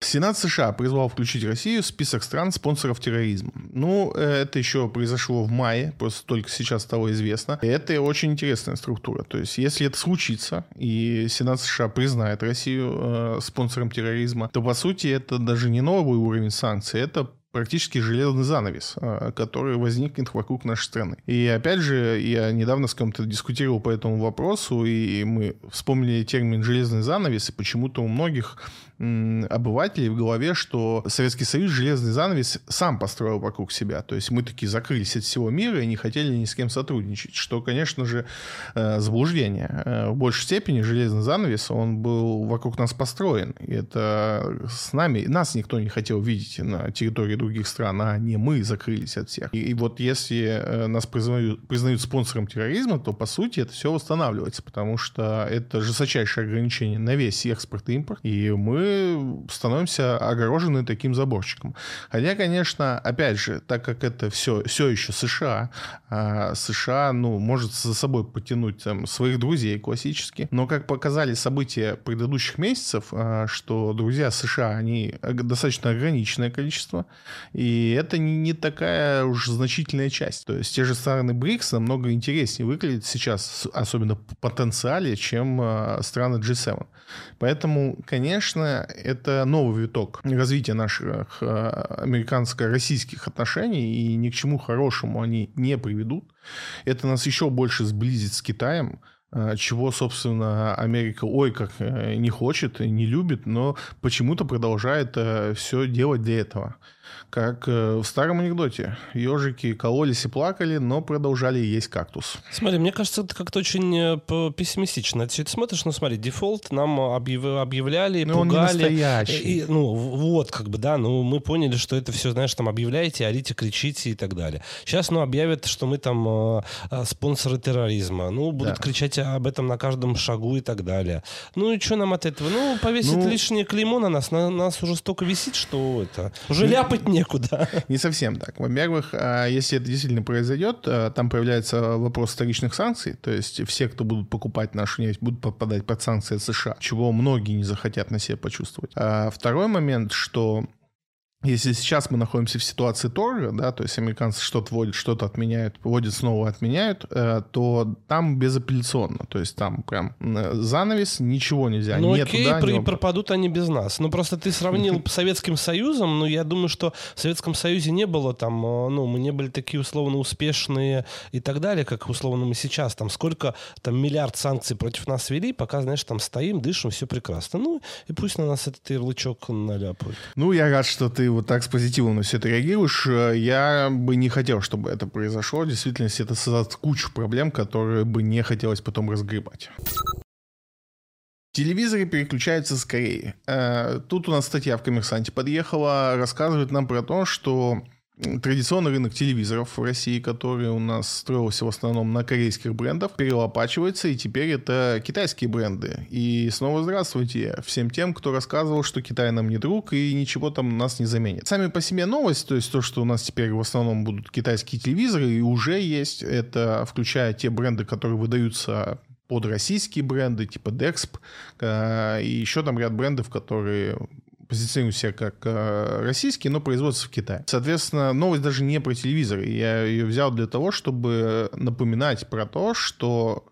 Сенат США призвал включить Россию в список стран спонсоров терроризма. Ну, это еще произошло в мае, просто только сейчас стало известно. Это очень интересная структура. То есть, если это случится, и Сенат США признает Россию э, спонсором терроризма, то, по сути, это даже не новый уровень санкций, это практически железный занавес, э, который возникнет вокруг нашей страны. И опять же, я недавно с кем-то дискутировал по этому вопросу, и мы вспомнили термин «железный занавес», и почему-то у многих обывателей в голове, что Советский Союз железный занавес сам построил вокруг себя. То есть мы такие закрылись от всего мира и не хотели ни с кем сотрудничать, что, конечно же, э, заблуждение. Э, в большей степени железный занавес, он был вокруг нас построен. И это с нами, нас никто не хотел видеть на территории других стран, а не мы закрылись от всех. И, и вот если э, нас признают, признают спонсором терроризма, то, по сути, это все восстанавливается, потому что это жесточайшее ограничение на весь экспорт и импорт, и мы становимся огорожены таким заборчиком. Хотя, конечно, опять же, так как это все, все еще США, а США, ну, может за собой потянуть там, своих друзей классически, но как показали события предыдущих месяцев, а, что друзья США, они достаточно ограниченное количество, и это не такая уж значительная часть. То есть те же страны БРИКС намного интереснее выглядят сейчас, особенно по потенциале, чем а, страны G7. Поэтому, конечно, это новый виток развития наших э, американско-российских отношений, и ни к чему хорошему они не приведут. Это нас еще больше сблизит с Китаем, э, чего, собственно, Америка, ой, как э, не хочет, не любит, но почему-то продолжает все делать для этого. Как э, в старом анекдоте. Ежики кололись и плакали, но продолжали есть кактус. Смотри, мне кажется, это как-то очень э, пессимистично. Ты смотришь, ну смотри, дефолт нам объяв... объявляли, но пугали. Он не настоящий. И, ну вот, как бы, да, ну мы поняли, что это все, знаешь, там объявляете, орите, кричите и так далее. Сейчас, ну, объявят, что мы там э, э спонсоры терроризма. Ну, будут да. кричать об этом на каждом шагу и так далее. Ну и что нам от этого? Ну, повесить ну... лишнее клеймо на нас. На нас уже столько висит, что это... Уже ну, не некуда. Не совсем так. Во-первых, а, если это действительно произойдет, а, там появляется вопрос вторичных санкций, то есть все, кто будут покупать нашу нефть, будут попадать под санкции США, чего многие не захотят на себе почувствовать. А второй момент, что если сейчас мы находимся в ситуации торга, да, то есть американцы что-то вводят, что-то отменяют, вводят, снова отменяют, э, то там безапелляционно, то есть там прям э, занавес, ничего нельзя. Ну окей, туда, при, пропадут они без нас. Ну просто ты сравнил с Советским Союзом, ну я думаю, что в Советском Союзе не было там, э, ну мы не были такие условно успешные и так далее, как условно мы сейчас. Там сколько, там миллиард санкций против нас вели, пока, знаешь, там стоим, дышим, все прекрасно. Ну и пусть на нас этот ярлычок наляпают. Ну я рад, что ты вот так с позитивом на все это реагируешь. Э, я бы не хотел, чтобы это произошло. Действительно, это создаст кучу проблем, которые бы не хотелось потом разгребать. Телевизоры переключаются скорее. Э, тут у нас статья в «Коммерсанте» подъехала, рассказывает нам про то, что традиционный рынок телевизоров в России, который у нас строился в основном на корейских брендах, перелопачивается, и теперь это китайские бренды. И снова здравствуйте всем тем, кто рассказывал, что Китай нам не друг и ничего там нас не заменит. Сами по себе новость, то есть то, что у нас теперь в основном будут китайские телевизоры, и уже есть, это включая те бренды, которые выдаются под российские бренды, типа Dexp, э, и еще там ряд брендов, которые позиционирует себя как э, российский, но производится в Китае. Соответственно, новость даже не про телевизор. Я ее взял для того, чтобы напоминать про то, что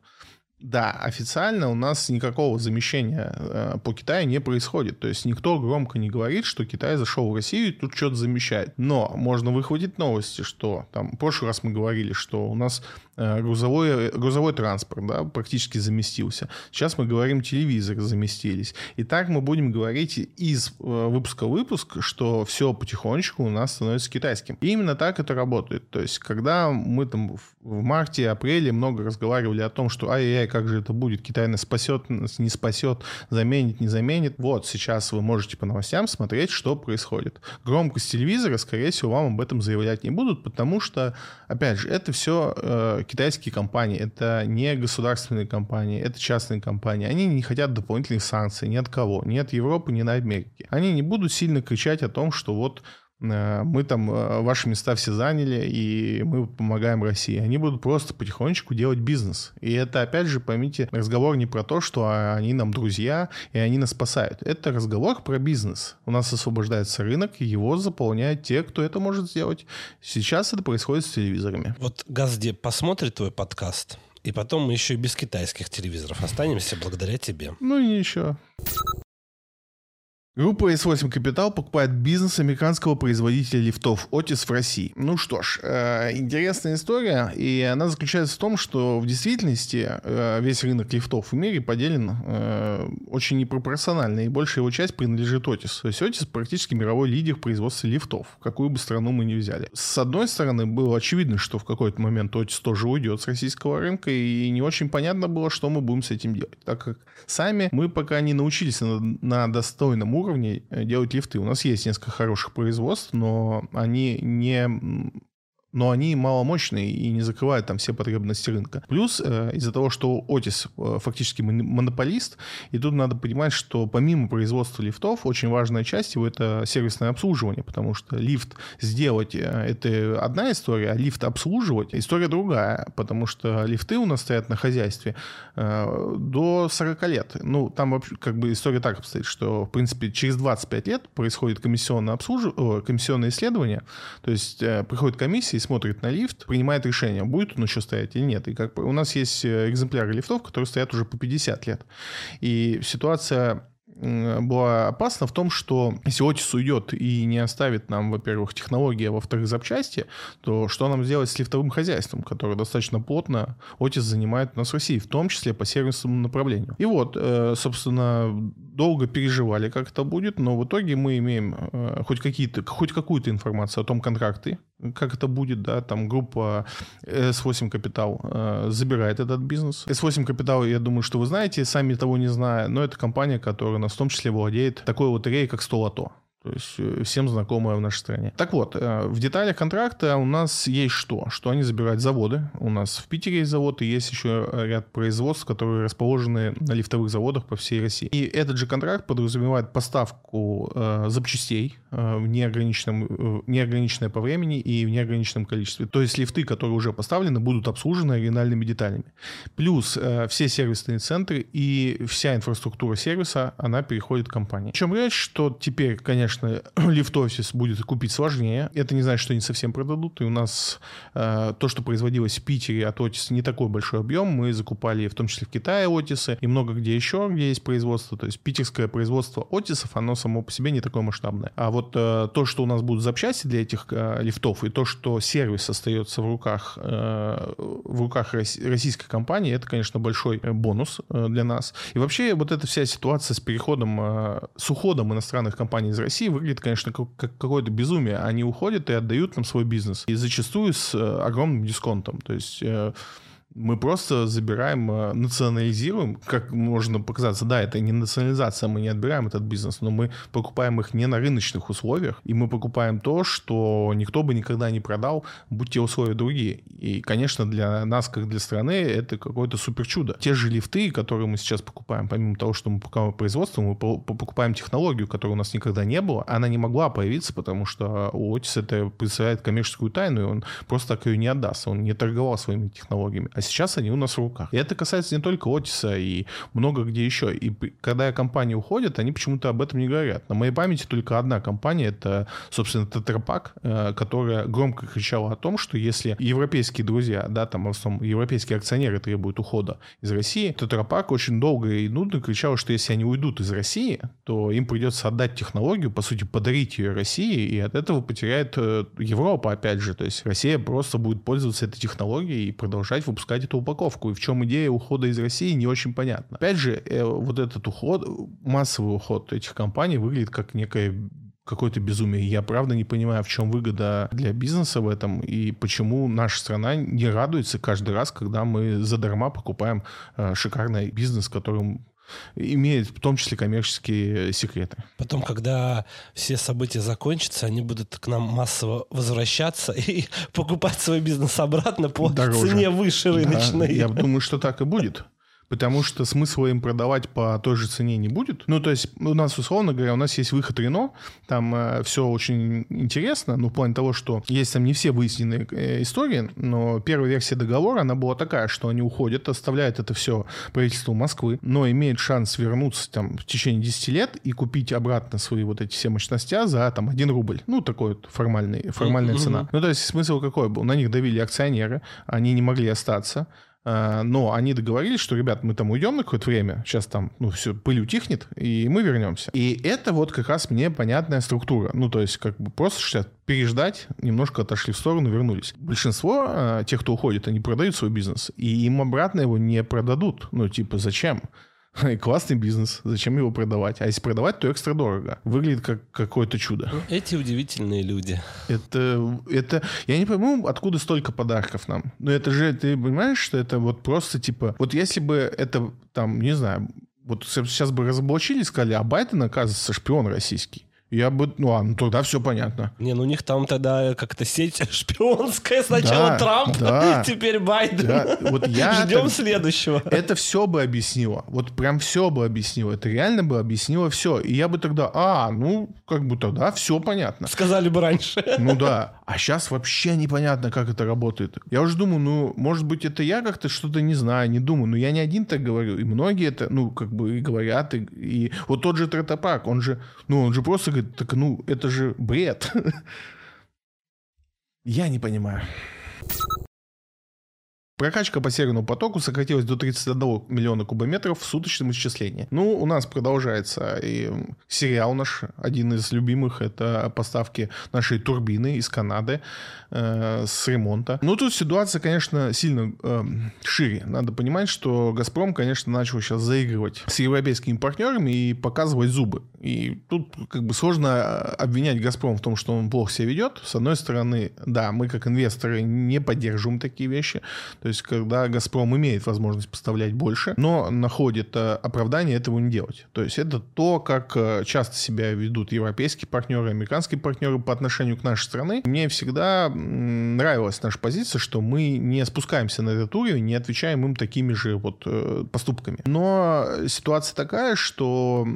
да, официально у нас никакого замещения э, по Китаю не происходит. То есть никто громко не говорит, что Китай зашел в Россию и тут что-то замещает. Но можно выхватить новости, что там в прошлый раз мы говорили, что у нас Э, грузовой, грузовой транспорт да, практически заместился. Сейчас мы говорим, телевизоры заместились. И так мы будем говорить из э, выпуска в выпуск, что все потихонечку у нас становится китайским. И именно так это работает. То есть, когда мы там в марте, апреле много разговаривали о том, что ай-яй, Китай, как же это будет, Китай нас спасет, нас не спасет, заменит, не заменит. Вот сейчас вы можете по новостям смотреть, что происходит. Громкость телевизора, скорее всего, вам об этом заявлять не будут, потому что, опять же, это все э, китайские компании, это не государственные компании, это частные компании. Они не хотят дополнительных санкций ни от кого, ни от Европы, ни на Америки. Они не будут сильно кричать о том, что вот мы там э, ваши места все заняли, и мы помогаем России. Они будут просто потихонечку делать бизнес. И это, опять же, поймите, разговор не про то, что они нам друзья, и они нас спасают. Это разговор про бизнес. У нас освобождается рынок, и его заполняют те, кто это может сделать. Сейчас это происходит с телевизорами. Вот Газдеп посмотрит твой подкаст, и потом мы еще и без китайских телевизоров останемся благодаря тебе. Ну и еще. Группа S8 Capital покупает бизнес американского производителя лифтов Otis в России. Ну что ж, э, интересная история, и она заключается в том, что в действительности э, весь рынок лифтов в мире поделен э, очень непропорционально, и большая его часть принадлежит Otis. То есть Otis практически мировой лидер в производстве лифтов, какую бы страну мы ни взяли. С одной стороны, было очевидно, что в какой-то момент Otis тоже уйдет с российского рынка, и не очень понятно было, что мы будем с этим делать, так как сами мы пока не научились на, на достойном уровне уровней э, делать лифты. У нас есть несколько хороших производств, но они не но они маломощные и не закрывают там все потребности рынка. Плюс э, из-за того, что Otis э, фактически монополист, и тут надо понимать, что помимо производства лифтов, очень важная часть его это сервисное обслуживание, потому что лифт сделать э, это одна история, а лифт обслуживать история другая, потому что лифты у нас стоят на хозяйстве э, до 40 лет. Ну, там вообще как бы история так обстоит, что в принципе через 25 лет происходит комиссионное обслуживание, комиссионное исследование, то есть э, приходит комиссия смотрит на лифт, принимает решение, будет он еще стоять или нет. И как у нас есть э, экземпляры лифтов, которые стоят уже по 50 лет. И ситуация была опасна в том, что если Отис уйдет и не оставит нам, во-первых, технологии, а во-вторых, запчасти, то что нам сделать с лифтовым хозяйством, которое достаточно плотно Отис занимает у нас в России, в том числе по сервисному направлению. И вот, э, собственно, долго переживали, как это будет, но в итоге мы имеем э, хоть какие-то, хоть какую-то информацию о том контракты, как это будет, да, там группа S8 Capital э, забирает этот бизнес. S8 Capital, я думаю, что вы знаете, сами того не зная, но это компания, которая нас в том числе владеет такой лотереей, как 100 лото. То есть э, всем знакомая в нашей стране. Так вот, э, в деталях контракта у нас есть что? Что они забирают заводы. У нас в Питере есть завод, и есть еще ряд производств, которые расположены на лифтовых заводах по всей России. И этот же контракт подразумевает поставку э, запчастей в неограниченном, неограниченное по времени и в неограниченном количестве. То есть лифты, которые уже поставлены, будут обслужены оригинальными деталями. Плюс все сервисные центры и вся инфраструктура сервиса, она переходит к компании. О чем речь, что теперь, конечно, конечно, лифт-офис будет купить сложнее. Это не значит, что они совсем продадут. И у нас э, то, что производилось в Питере от Otis, не такой большой объем. Мы закупали в том числе в Китае Отисы и много где еще, где есть производство. То есть питерское производство Отисов, оно само по себе не такое масштабное. А вот э, то, что у нас будут запчасти для этих э, лифтов, и то, что сервис остается в руках, э, в руках российской компании, это, конечно, большой бонус э, для нас. И вообще вот эта вся ситуация с переходом, э, с уходом иностранных компаний из России России выглядит, конечно, как, как какое-то безумие. Они уходят и отдают нам свой бизнес. И зачастую с э, огромным дисконтом. То есть э, мы просто забираем, э, национализируем, как можно показаться, да, это не национализация, мы не отбираем этот бизнес, но мы покупаем их не на рыночных условиях, и мы покупаем то, что никто бы никогда не продал, будь те условия другие. И, конечно, для нас, как для страны, это какое-то супер чудо. Те же лифты, которые мы сейчас покупаем, помимо того, что мы покупаем производство, мы покупаем технологию, которой у нас никогда не было, она не могла появиться, потому что у Otis это представляет коммерческую тайну, и он просто так ее не отдаст, он не торговал своими технологиями. А сейчас они у нас в руках. И это касается не только Отиса и много где еще. И когда компании уходят, они почему-то об этом не говорят. На моей памяти только одна компания, это, собственно, Тетрапак, э, которая громко кричала о том, что если европейские друзья, да, там в основном европейские акционеры требуют ухода из России, Тетрапак очень долго и нудно кричал, что если они уйдут из России, то им придется отдать технологию, по сути, подарить ее России, и от этого потеряет э, Европа, опять же. То есть Россия просто будет пользоваться этой технологией и продолжать выпускать выпускать эту упаковку. И в чем идея ухода из России, не очень понятно. Опять же, э, вот этот уход, массовый уход этих компаний выглядит как некая какое-то безумие. Я правда не понимаю, в чем выгода для бизнеса в этом и почему наша страна не радуется каждый раз, когда мы задарма покупаем э, шикарный бизнес, которым имеет в том числе коммерческие секреты. Потом, когда все события закончатся, они будут к нам массово возвращаться и покупать свой бизнес обратно по Дороже. цене выше рыночной. Да, я думаю, что так и будет потому что смысла им продавать по той же цене не будет. Ну, то есть у нас, условно говоря, у нас есть выход Рено, там э, все очень интересно, ну, в плане того, что есть там не все выясненные э, истории, но первая версия договора, она была такая, что они уходят, оставляют это все правительству Москвы, но имеют шанс вернуться там в течение 10 лет и купить обратно свои вот эти все мощности за там 1 рубль. Ну, такой вот формальный, формальная mm-hmm. цена. Ну, то есть смысл какой был? На них давили акционеры, они не могли остаться, но они договорились, что, ребят, мы там уйдем на какое-то время, сейчас там, ну, все, пыль утихнет, и мы вернемся. И это вот как раз мне понятная структура. Ну, то есть, как бы просто сейчас переждать, немножко отошли в сторону, вернулись. Большинство э, тех, кто уходит, они продают свой бизнес, и им обратно его не продадут. Ну, типа, зачем? Классный бизнес. Зачем его продавать? А если продавать, то экстра дорого. Выглядит как какое-то чудо. Ну, эти удивительные люди. Это, это... Я не пойму, откуда столько подарков нам. Но это же, ты понимаешь, что это вот просто типа... Вот если бы это там, не знаю, вот сейчас бы разоблачили, сказали, а Байден, оказывается, шпион российский. Я бы, ну, а, ну тогда все понятно. Не, ну у них там тогда как-то сеть шпионская. Сначала да, Трамп, да, теперь Байден. Да. Вот я Ждем так, следующего. Это все бы объяснило. Вот прям все бы объяснило. Это реально бы объяснило все. И я бы тогда, а, ну, как бы тогда все понятно. Сказали бы раньше. Ну да. А сейчас вообще непонятно, как это работает. Я уже думаю, ну, может быть, это я как-то что-то не знаю, не думаю. Но я не один так говорю. И многие это, ну, как бы и говорят. И, и вот тот же Третопак, он же, ну, он же просто говорит, так ну это же бред. Я не понимаю. Прокачка по Северному потоку сократилась до 31 миллиона кубометров в суточном исчислении. Ну, у нас продолжается и сериал наш, один из любимых, это поставки нашей турбины из Канады э, с ремонта. Ну, тут ситуация, конечно, сильно э, шире. Надо понимать, что «Газпром», конечно, начал сейчас заигрывать с европейскими партнерами и показывать зубы. И тут как бы сложно э, обвинять «Газпром» в том, что он плохо себя ведет. С одной стороны, да, мы как инвесторы не поддерживаем такие вещи. То есть, когда «Газпром» имеет возможность поставлять больше, но находит э, оправдание этого не делать. То есть, это то, как э, часто себя ведут европейские партнеры, американские партнеры по отношению к нашей стране. Мне всегда нравилась наша позиция, что мы не спускаемся на этот уровень, не отвечаем им такими же вот э, поступками. Но ситуация такая, что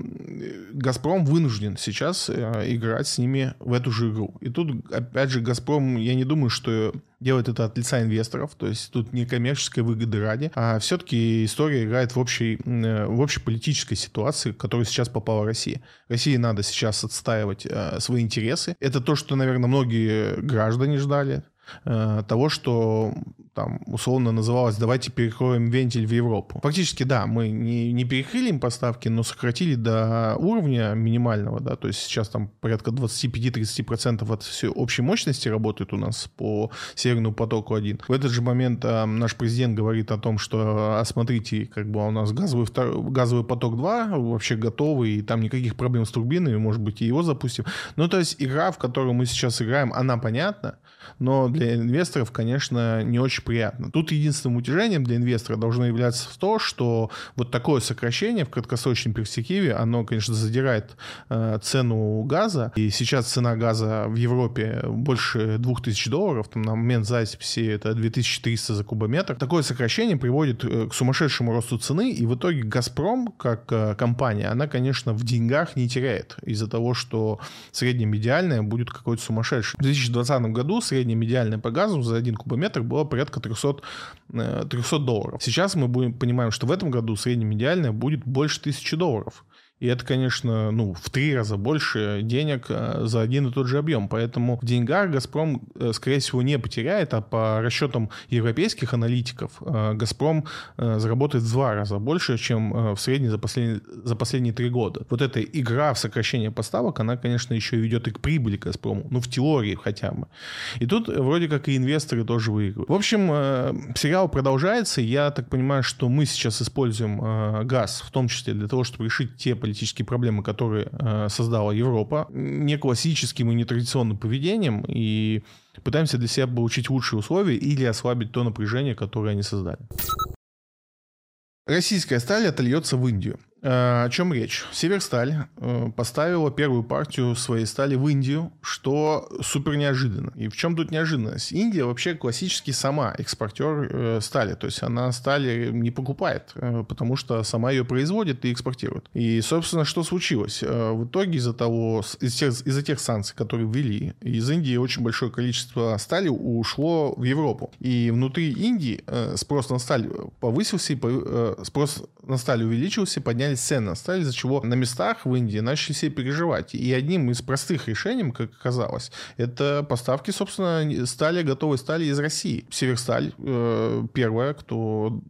«Газпром» вынужден сейчас играть с ними в эту же игру. И тут, опять же, «Газпром», я не думаю, что делает это от лица инвесторов, то есть тут не коммерческой выгоды ради, а все-таки история играет в общей, э, в общей политической ситуации, в которую сейчас попала Россия. России надо сейчас отстаивать э, свои интересы. Это то, что, наверное, многие граждане ждали, э, того, что там условно называлось «давайте перекроем вентиль в Европу». Фактически, да, мы не, не перекрыли им поставки, но сократили до уровня минимального, да, то есть сейчас там порядка 25-30% от всей общей мощности работает у нас по Северному потоку-1. В этот же момент э, наш президент говорит о том, что, а смотрите, как бы у нас газовый, втор... газовый поток 2 вообще готовый, и там никаких проблем с турбинами, может быть, и его запустим. Ну, то есть игра, в которую мы сейчас играем, она понятна, но для инвесторов, конечно, не очень приятно. Тут единственным утяжением для инвестора должно являться то, что вот такое сокращение в краткосрочной перспективе, оно, конечно, задирает э, цену газа, и сейчас цена газа в Европе больше 2000 долларов, там, на момент записи это 2300 за кубометр. Такое сокращение приводит э, к сумасшедшему росту цены, и в итоге «Газпром», как э, компания, она, конечно, в деньгах не теряет из-за того, что средняя медиальная будет какой-то сумасшедший. В 2020 году средняя медиальная по газу за один кубометр была порядка 300, 300 э, долларов. Сейчас мы будем, понимаем, что в этом году средняя медиальная будет больше 1000 долларов. И это, конечно, ну, в три раза больше денег э, за один и тот же объем. Поэтому в деньгах «Газпром», э, скорее всего, не потеряет, а по расчетам европейских аналитиков э, «Газпром» заработает в два раза больше, чем в среднем за последние, за последние три года. Вот эта игра в сокращение поставок, она, конечно, еще ведет и к прибыли «Газпрому». Ну, в теории хотя бы. И тут вроде как и инвесторы тоже выигрывают. В общем, сериал продолжается. Я так понимаю, что мы сейчас используем газ, в том числе для того, чтобы решить те политические проблемы, которые э, создала Европа, не классическим и нетрадиционным поведением, и пытаемся для себя получить лучшие условия или ослабить то напряжение, которое они создали. Российская сталь отольется в Индию. Э, о чем речь? Северсталь э, поставила первую партию своей стали в Индию, что супер неожиданно. И в чем тут неожиданность? Индия вообще классически сама экспортер э, стали. То есть она стали не покупает, потому что сама ее производит и экспортирует. И, собственно, что случилось? В итоге из-за того, из тех, из-за тех санкций, которые ввели, из Индии очень большое количество стали ушло в Европу. И внутри Индии спрос на сталь повысился, и спрос на сталь увеличился, подняли поднялись цены, стали, из-за чего на местах в Индии начали все переживать. И одним из простых решений, как оказалось, это поставки, собственно, стали, готовой стали из России. Северсталь э, первая, кто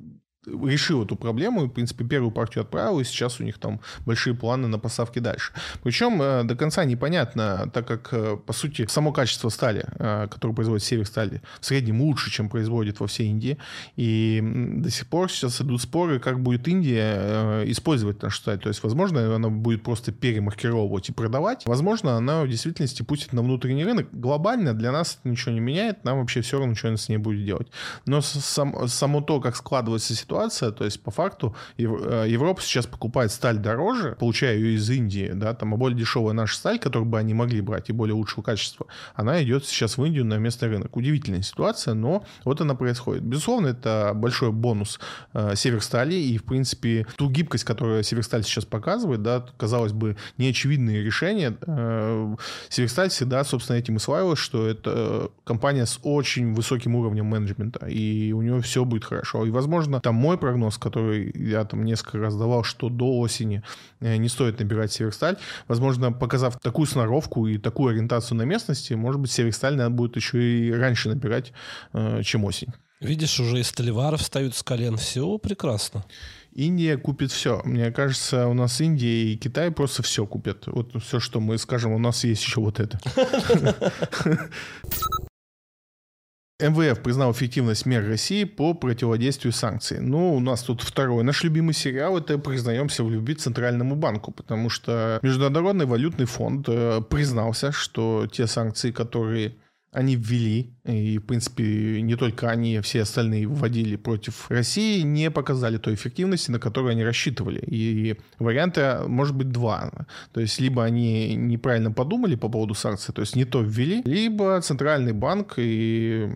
решил эту проблему, и, в принципе, первую партию отправил, и сейчас у них там большие планы на поставки дальше. Причем э, до конца непонятно, так как, э, по сути, само качество стали, э, которое производит Север стали, в среднем лучше, чем производит во всей Индии, и до сих пор сейчас идут споры, как будет Индия использовать нашу сталь. То есть, возможно, она будет просто перемаркировывать и продавать, возможно, она в действительности пустит на внутренний рынок. Глобально для нас это ничего не меняет, нам вообще все равно ничего с ней будет делать. Но сам, само то, как складывается ситуация, ситуация, то есть по факту э, Европа сейчас покупает сталь дороже, получая ее из Индии, да, там, а более дешевая наша сталь, которую бы они могли брать и более лучшего качества, она идет сейчас в Индию на местный рынок. Удивительная ситуация, но вот она происходит. Безусловно, это большой бонус э, Северстали и, в принципе, ту гибкость, которую Северсталь сейчас показывает, да, казалось бы, неочевидные решения. Э, Северсталь всегда, собственно, этим и славилась, что это компания с очень высоким уровнем менеджмента, и у нее все будет хорошо. И, возможно, там мой прогноз, который я там несколько раз давал, что до осени э, не стоит набирать Северсталь. Возможно, показав такую сноровку и такую ориентацию на местности, может быть, Северсталь надо будет еще и раньше набирать, э, чем осень. Видишь, уже и столевары встают с колен. Все прекрасно. Индия купит все. Мне кажется, у нас Индия и Китай просто все купят. Вот все, что мы скажем, у нас есть еще вот это. МВФ признал эффективность мер России по противодействию санкций. Ну, у нас тут второй наш любимый сериал, это признаемся в любви Центральному банку, потому что Международный валютный фонд э, признался, что те санкции, которые они ввели, и, в принципе, не только они, а все остальные вводили против России, не показали той эффективности, на которую они рассчитывали. И варианта может быть два. То есть, либо они неправильно подумали по поводу санкций, то есть не то ввели, либо Центральный банк и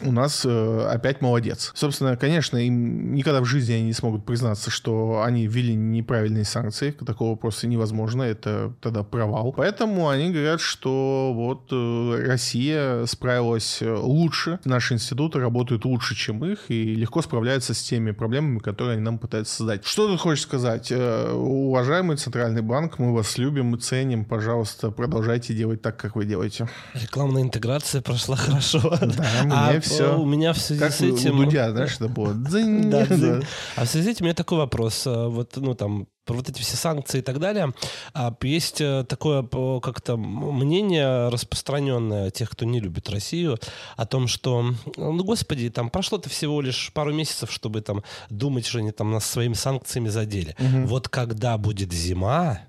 у нас э, опять молодец. Собственно, конечно, им никогда в жизни они не смогут признаться, что они ввели неправильные санкции. Такого просто невозможно. Это тогда провал. Поэтому они говорят, что вот э, Россия справилась э, лучше. Наши институты работают лучше, чем их, и легко справляются с теми проблемами, которые они нам пытаются создать. Что ты хочешь сказать? Э, уважаемый Центральный банк, мы вас любим, мы ценим. Пожалуйста, продолжайте делать так, как вы делаете. Рекламная интеграция прошла хорошо. Да, мне а все. У меня в связи как с этим... у Дудя, знаешь, это было. Да, да. А в связи с этим у меня такой вопрос. А, вот, ну, там, про вот эти все санкции и так далее. А есть э, такое как-то мнение распространенное тех, кто не любит Россию, о том, что, ну, господи, там прошло-то всего лишь пару месяцев, чтобы там думать, что они там нас своими санкциями задели. Угу. Вот когда будет зима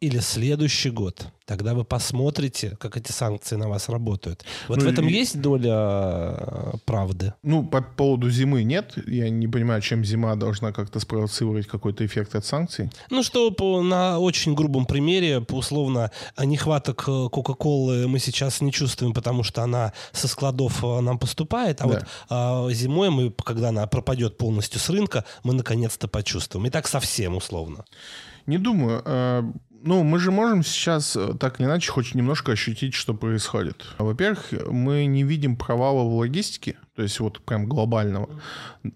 или следующий год, Тогда вы посмотрите, как эти санкции на вас работают. Вот ну, в этом и... есть доля э, правды? Ну, по поводу зимы нет. Я не понимаю, чем зима должна как-то спровоцировать какой-то эффект от санкций. Ну, что по, на очень грубом примере, по условно, нехваток э, Кока-Колы мы сейчас не чувствуем, потому что она со складов э, нам поступает, а да. вот а, зимой мы, когда она пропадет полностью с рынка, мы наконец-то почувствуем. И так совсем условно. Не думаю. Ну, мы же можем сейчас э, так или иначе хоть немножко ощутить, что происходит. Во-первых, мы не видим провала в логистике, то есть вот прям глобального.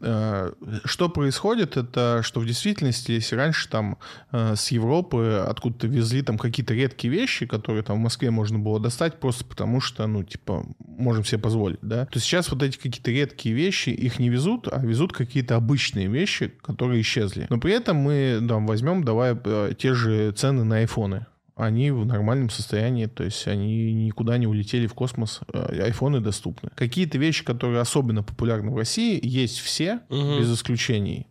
Э, что происходит, это что в действительности, если раньше там э, с Европы откуда-то везли там какие-то редкие вещи, которые там в Москве можно было достать просто потому, что, ну, типа, можем себе позволить, да, то сейчас вот эти какие-то редкие вещи, их не везут, а везут какие-то обычные вещи, которые исчезли. Но при этом мы, там, возьмем, давай те же цены на айфоны они в нормальном состоянии, то есть они никуда не улетели в космос, э, айфоны доступны. Какие-то вещи, которые особенно популярны в России, есть все, угу. без исключений,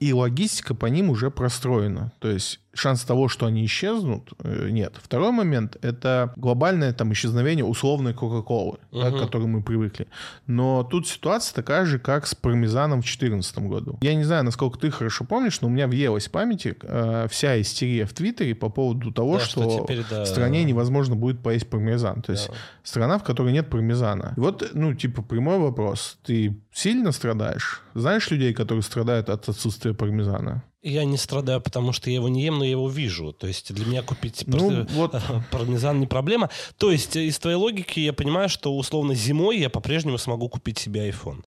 и логистика по ним уже простроена. То есть шанс того, что они исчезнут, э, нет. Второй момент — это глобальное там исчезновение условной Кока-Колы, угу. да, к которой мы привыкли. Но тут ситуация такая же, как с пармезаном в 2014 году. Я не знаю, насколько ты хорошо помнишь, но у меня въелась в памяти э, вся истерия в Твиттере по поводу того, да, что, что теперь, да, в стране невозможно будет поесть пармезан. То есть да. страна, в которой нет пармезана. И вот, ну, типа, прямой вопрос. Ты сильно страдаешь? Знаешь людей, которые страдают от отсутствия пармезана? Я не страдаю, потому что я его не ем, но я его вижу. То есть для меня купить ну, вот. пармезан не проблема. То есть из твоей логики я понимаю, что условно зимой я по-прежнему смогу купить себе iPhone.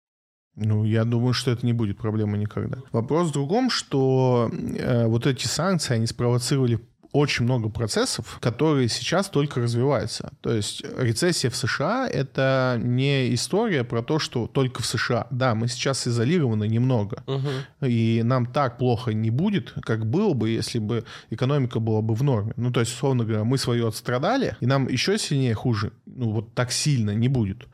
Ну, я думаю, что это не будет проблемой никогда. Вопрос в другом, что э, вот эти санкции, они спровоцировали очень много процессов, которые сейчас только развиваются. То есть рецессия в США — это не история про то, что только в США. Да, мы сейчас изолированы немного, угу. и нам так плохо не будет, как было бы, если бы экономика была бы в норме. Ну, то есть, условно говоря, мы свое отстрадали, и нам еще сильнее хуже, ну, вот так сильно не будет.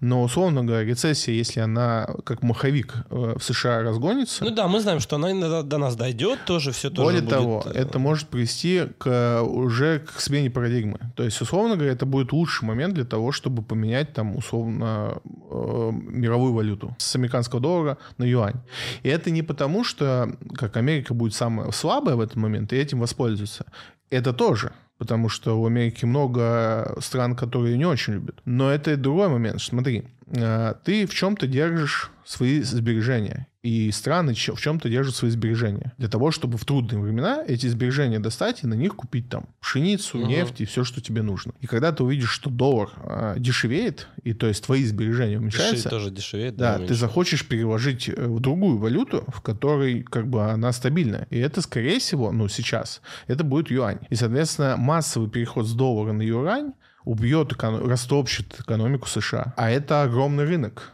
Но, условно говоря, рецессия, если она как маховик э, в США разгонится... Ну да, мы знаем, что она до, до нас дойдет, тоже все тоже Более будет... того, э, это может привести к, уже к смене парадигмы. То есть, условно говоря, это будет лучший момент для того, чтобы поменять там условно э, мировую валюту с американского доллара на юань. И это не потому, что как Америка будет самая слабая в этот момент и этим воспользуется. Это тоже потому что у Америки много стран, которые не очень любят. Но это другой момент. Смотри, ты в чем-то держишь свои сбережения. И страны в чем-то держат свои сбережения. Для того, чтобы в трудные времена эти сбережения достать и на них купить там пшеницу, угу. нефть и все, что тебе нужно. И когда ты увидишь, что доллар а, дешевеет, и то есть твои сбережения уменьшаются... тоже дешевеет. Да, да ты захочешь переложить э, в другую валюту, в которой как бы она стабильная. И это, скорее всего, ну сейчас, это будет юань. И, соответственно, массовый переход с доллара на юань убьет, растопчет экономику США. А это огромный рынок.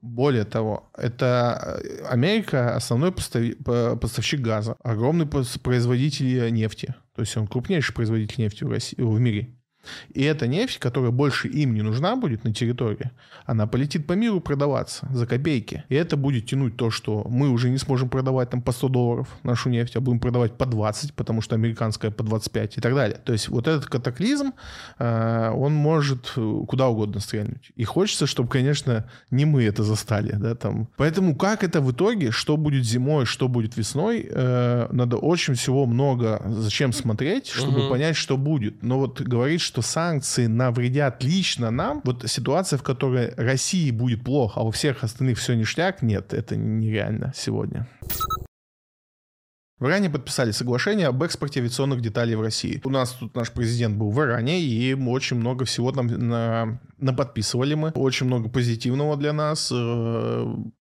Более того, это э, Америка основной поставщик газа, огромный производитель нефти. То есть он крупнейший производитель нефти в, России, в мире. И эта нефть, которая больше им не нужна будет на территории, она полетит по миру продаваться за копейки. И это будет тянуть то, что мы уже не сможем продавать там по 100 долларов нашу нефть, а будем продавать по 20, потому что американская по 25 и так далее. То есть вот этот катаклизм, э, он может э, куда угодно стрельнуть. И хочется, чтобы, конечно, не мы это застали. Да, там. Поэтому как это в итоге, что будет зимой, что будет весной, э, надо очень всего много зачем смотреть, чтобы угу. понять, что будет. Но вот говорить, что санкции навредят лично нам, вот ситуация, в которой России будет плохо, а у всех остальных все ништяк, нет, это нереально сегодня. В Иране подписали соглашение об экспорте авиационных деталей в России. У нас тут наш президент был в Иране, и очень много всего там на, подписывали мы. Очень много позитивного для нас.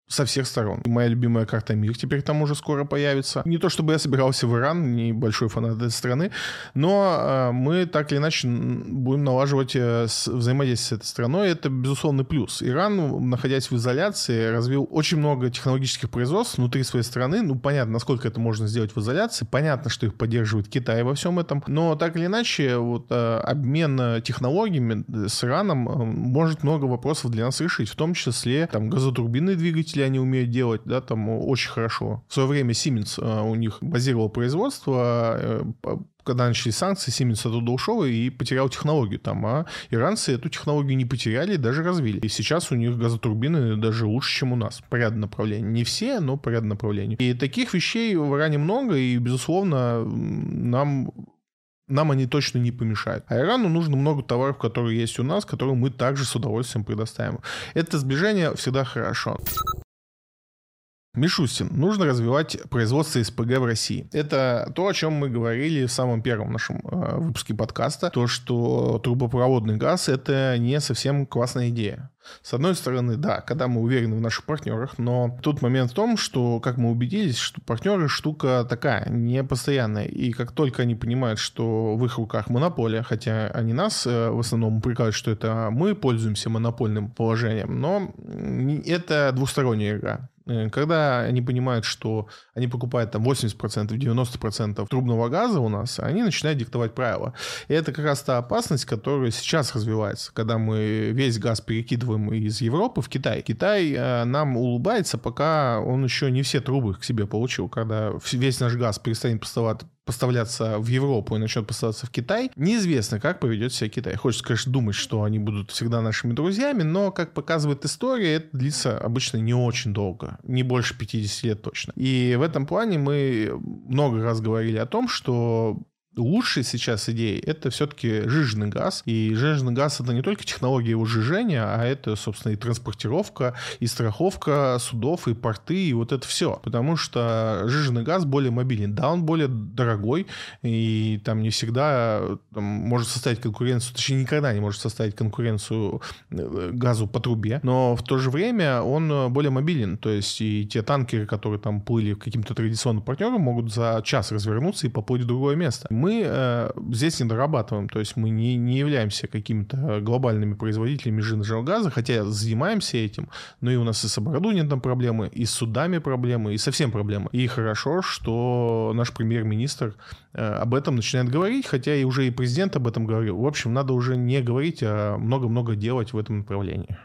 Со всех сторон. Моя любимая карта мир теперь там уже скоро появится. Не то чтобы я собирался в Иран, не большой фанат этой страны, но э, мы так или иначе будем налаживать э, взаимодействие с этой страной. Это безусловный плюс. Иран, находясь в изоляции, развил очень много технологических производств внутри своей страны. Ну, понятно, насколько это можно сделать в изоляции. Понятно, что их поддерживает Китай во всем этом. Но так или иначе, вот э, обмен технологиями с Ираном может много вопросов для нас решить. В том числе там газотурбинные двигатели двигатели они умеют делать, да, там очень хорошо. В свое время Siemens э, у них базировал производство, э, когда начались санкции, Siemens оттуда ушел и потерял технологию там, а иранцы эту технологию не потеряли, даже развили. И сейчас у них газотурбины даже лучше, чем у нас по ряду направлений. Не все, но по ряду направлений. И таких вещей в Иране много, и, безусловно, нам нам они точно не помешают. А Ирану нужно много товаров, которые есть у нас, которые мы также с удовольствием предоставим. Это сближение всегда хорошо. Мишустин, нужно развивать производство СПГ в России. Это то, о чем мы говорили в самом первом нашем э, выпуске подкаста, то, что трубопроводный газ — это не совсем классная идея. С одной стороны, да, когда мы уверены в наших партнерах, но тут момент в том, что, как мы убедились, что партнеры штука такая, не постоянная. И как только они понимают, что в их руках монополия, хотя они нас э, в основном упрекают, что это мы пользуемся монопольным положением, но это двусторонняя игра. Э, когда они понимают, что они покупают там 80%, 90% трубного газа у нас, они начинают диктовать правила. И это как раз та опасность, которая сейчас развивается, когда мы весь газ перекидываем из Европы в Китай. Китай э, нам улыбается, пока он еще не все трубы к себе получил. Когда весь наш газ перестанет поставлять поставляться в Европу и начнет поставляться в Китай, неизвестно, как поведет себя Китай. Хочется, конечно, думать, что они будут всегда нашими друзьями, но, как показывает история, это длится обычно не очень долго, не больше 50 лет точно. И в этом плане мы много раз говорили о том, что лучшей сейчас идеей это все-таки жиженный газ. И жиженный газ это не только технология его жижения, а это, собственно, и транспортировка, и страховка судов, и порты, и вот это все. Потому что жиженный газ более мобилен. Да, он более дорогой, и там не всегда там, может составить конкуренцию, точнее, никогда не может составить конкуренцию э, газу по трубе, но в то же время он более мобилен. То есть и те танкеры, которые там плыли каким-то традиционным партнером, могут за час развернуться и поплыть в другое место мы э, здесь не дорабатываем, то есть мы не, не являемся какими-то глобальными производителями жирного газа, хотя занимаемся этим, но и у нас и с оборудованием там проблемы, и с судами проблемы, и совсем проблемы. И хорошо, что наш премьер-министр э, об этом начинает говорить, хотя и уже и президент об этом говорил. В общем, надо уже не говорить, а много-много делать в этом направлении.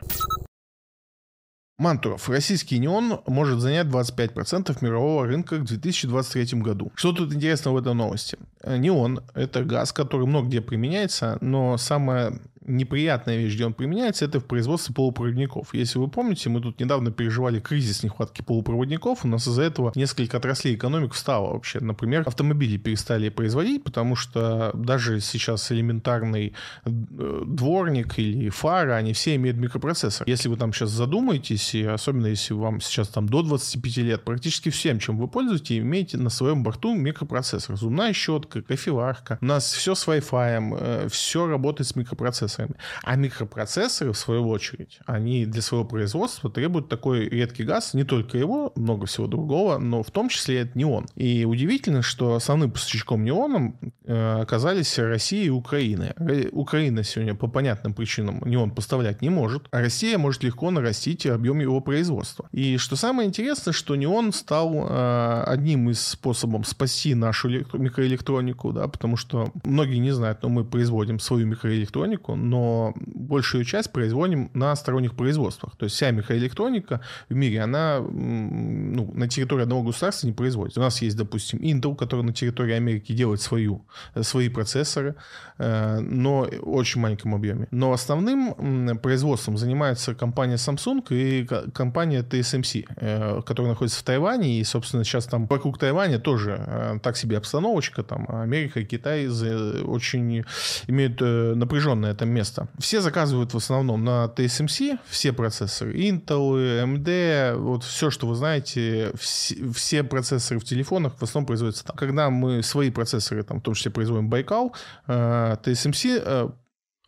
Мантуров. Российский неон может занять 25% мирового рынка к 2023 году. Что тут интересно в этой новости? Э, неон — это газ, который много где применяется, но самое неприятная вещь, где он применяется, это в производстве полупроводников. Если вы помните, мы тут недавно переживали кризис нехватки полупроводников, у нас из-за этого несколько отраслей экономик встало вообще. Например, автомобили перестали производить, потому что даже сейчас элементарный э, дворник или фара, они все имеют микропроцессор. Если вы там сейчас задумаетесь, и особенно если вам сейчас там до 25 лет, практически всем, чем вы пользуетесь, имеете на своем борту микропроцессор. Зубная щетка, кофеварка. У нас все с Wi-Fi, э, все работает с микропроцессором микропроцессорами. А микропроцессоры, в свою очередь, они для своего производства требуют такой редкий газ, не только его, много всего другого, но в том числе это неон. И удивительно, что основным поставщиком неоном э, оказались Россия и Украина. Украина сегодня по понятным причинам неон поставлять не может, а Россия может легко нарастить объем его производства. И что самое интересное, что неон стал э, одним из способов спасти нашу микроэлектронику, да, потому что многие не знают, но мы производим свою микроэлектронику, но большую часть производим на сторонних производствах. То есть вся микроэлектроника в мире, она ну, на территории одного государства не производится. У нас есть, допустим, Intel, который на территории Америки делает свою, свои процессоры, э, но в очень маленьком объеме. Но основным производством занимается компания Samsung и компания TSMC, э, которая находится в Тайване, и, собственно, сейчас там вокруг Тайваня тоже э, так себе обстановочка, там Америка Китай очень имеют напряженное там место. Все заказывают в основном на TSMC, все процессоры, Intel, AMD, вот все, что вы знаете, все, все процессоры в телефонах в основном производятся там. Когда мы свои процессоры, там, в том числе производим Байкал, э, TSMC э,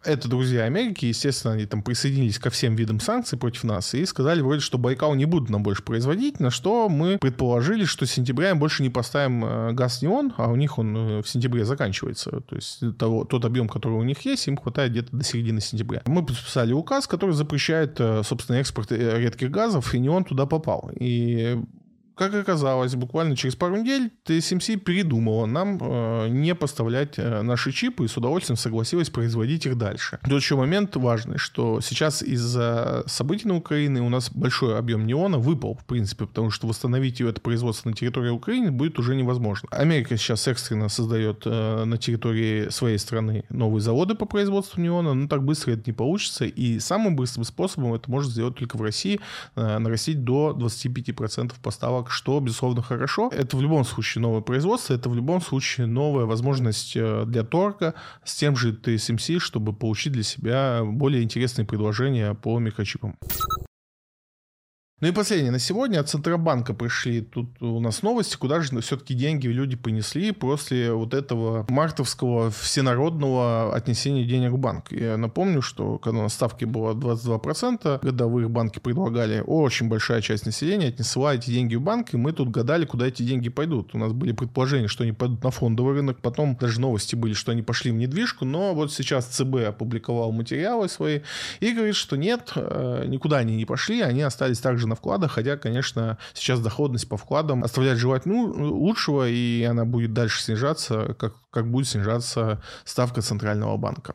это друзья Америки, естественно, они там присоединились ко всем видам санкций против нас и сказали вроде, что Байкал не будут нам больше производить, на что мы предположили, что с сентября им больше не поставим э, газ неон, а у них он э, в сентябре заканчивается. То есть того, тот объем, который у них есть, им хватает где-то до середины сентября. Мы подписали указ, который запрещает, э, собственно, экспорт редких газов, и неон туда попал. И как оказалось, буквально через пару недель TSMC передумала нам э, не поставлять э, наши чипы и с удовольствием согласилась производить их дальше. Тут еще момент важный, что сейчас из-за событий на Украине у нас большой объем неона выпал, в принципе, потому что восстановить это производство на территории Украины будет уже невозможно. Америка сейчас экстренно создает э, на территории своей страны новые заводы по производству неона, но так быстро это не получится, и самым быстрым способом это может сделать только в России, э, нарастить до 25% поставок что, безусловно, хорошо. Это в любом случае новое производство, это в любом случае новая возможность э, для торга с тем же TSMC, чтобы получить для себя более интересные предложения по микрочипам. Ну и последнее на сегодня. От Центробанка пришли тут у нас новости, куда же все-таки деньги люди понесли после вот этого мартовского всенародного отнесения денег в банк. Я напомню, что когда на ставке было 22%, годовых банки предлагали, очень большая часть населения отнесла эти деньги в банк, и мы тут гадали, куда эти деньги пойдут. У нас были предположения, что они пойдут на фондовый рынок, потом даже новости были, что они пошли в недвижку, но вот сейчас ЦБ опубликовал материалы свои и говорит, что нет, э, никуда они не пошли, они остались также на вкладах, хотя, конечно, сейчас доходность по вкладам оставляет желать ну, лучшего, и она будет дальше снижаться, как, как будет снижаться ставка Центрального банка.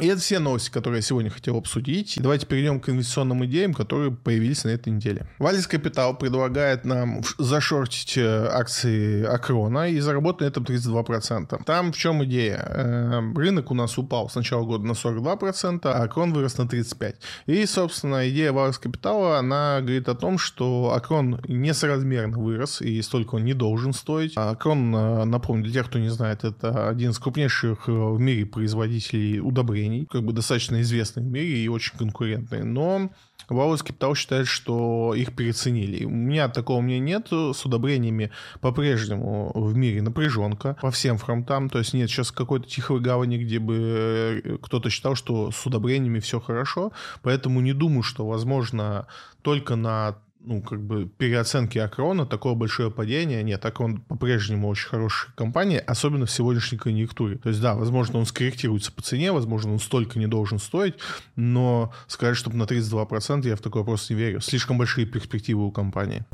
И это все новости, которые я сегодня хотел обсудить. Давайте перейдем к инвестиционным идеям, которые появились на этой неделе. Валис Капитал предлагает нам зашортить э, акции Акрона и заработать на этом 32%. Там в чем идея? Эм, рынок у нас упал с начала года на 42%, а Акрон вырос на 35%. И, собственно, идея Валис Капитала, она говорит о том, что Акрон несоразмерно вырос, и столько он не должен стоить. А Акрон, э, напомню, для тех, кто не знает, это один из крупнейших э, в мире производителей удобрений компаний, как бы достаточно известных в мире и очень конкурентные, но Валус Capital считает, что их переоценили. У меня такого мнения нет. С удобрениями по-прежнему в мире напряженка по всем фронтам. То есть нет сейчас какой-то тихой гавани, где бы э, кто-то считал, что с удобрениями все хорошо. Поэтому не думаю, что возможно только на ну, как бы переоценки Акрона, такое большое падение. Нет, Акрон по-прежнему очень хорошая компания, особенно в сегодняшней конъюнктуре. То есть, да, возможно, он скорректируется по цене, возможно, он столько не должен стоить, но сказать, чтобы на 32% я в такое просто не верю. Слишком большие перспективы у компании.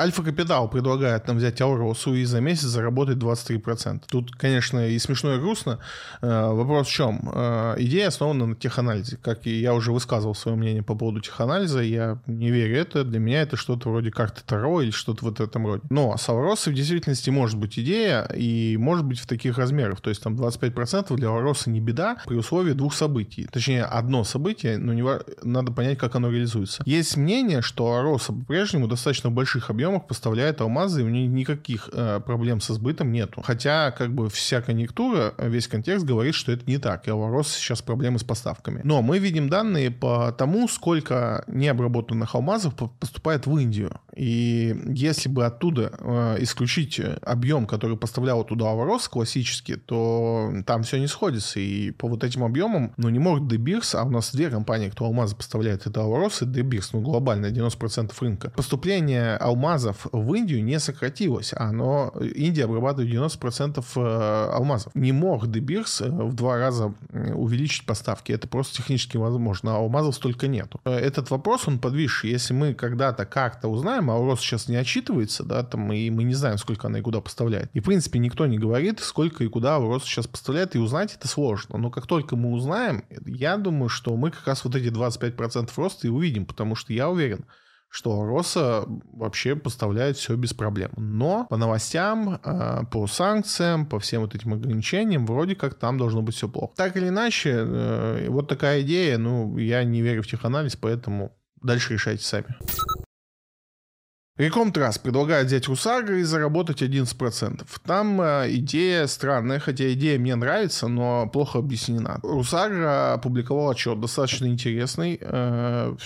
Альфа Капитал предлагает нам взять Ауросу и за месяц заработать 23%. Тут, конечно, и смешно, и грустно. Э, вопрос в чем? Э, идея основана на теханализе. Как и я уже высказывал свое мнение по поводу теханализа, я не верю это. Для меня это что-то вроде карты Таро или что-то вот в этом роде. Но с Ауросой в действительности может быть идея и может быть в таких размерах. То есть там 25% для Ауросы не беда при условии двух событий. Точнее, одно событие, но не... надо понять, как оно реализуется. Есть мнение, что Ауроса по-прежнему достаточно больших объемов объемах поставляет алмазы, и у них никаких э, проблем со сбытом нету. Хотя, как бы, вся конъюнктура, весь контекст говорит, что это не так, и у сейчас проблемы с поставками. Но мы видим данные по тому, сколько необработанных алмазов поступает в Индию. И если бы оттуда э, исключить объем, который поставлял туда Аварос классически, то там все не сходится. И по вот этим объемам, ну, не может Дебирс, а у нас две компании, кто алмазы поставляет, это Аварос и Дебирс, ну, глобально 90% рынка. Поступление алмазов алмазов в Индию не сократилось, оно, Индия обрабатывает 90% э, алмазов. Не мог Дебирс э, в два раза увеличить поставки, это просто технически возможно, а алмазов столько нету. Э, этот вопрос, он подвисший. Если мы когда-то как-то узнаем, а Урос сейчас не отчитывается, да, там, и мы не знаем, сколько она и куда поставляет. И, в принципе, никто не говорит, сколько и куда Урос сейчас поставляет, и узнать это сложно. Но как только мы узнаем, я думаю, что мы как раз вот эти 25% роста и увидим, потому что я уверен, что Роса вообще поставляет все без проблем. Но по новостям, э, по санкциям, по всем вот этим ограничениям, вроде как там должно быть все плохо. Так или иначе, э, вот такая идея, ну, я не верю в теханализ, поэтому дальше решайте сами. Рекомтрас предлагает взять Русагра и заработать 11%. Там э, идея странная, хотя идея мне нравится, но плохо объяснена. Русагра опубликовал отчет достаточно интересный. Э,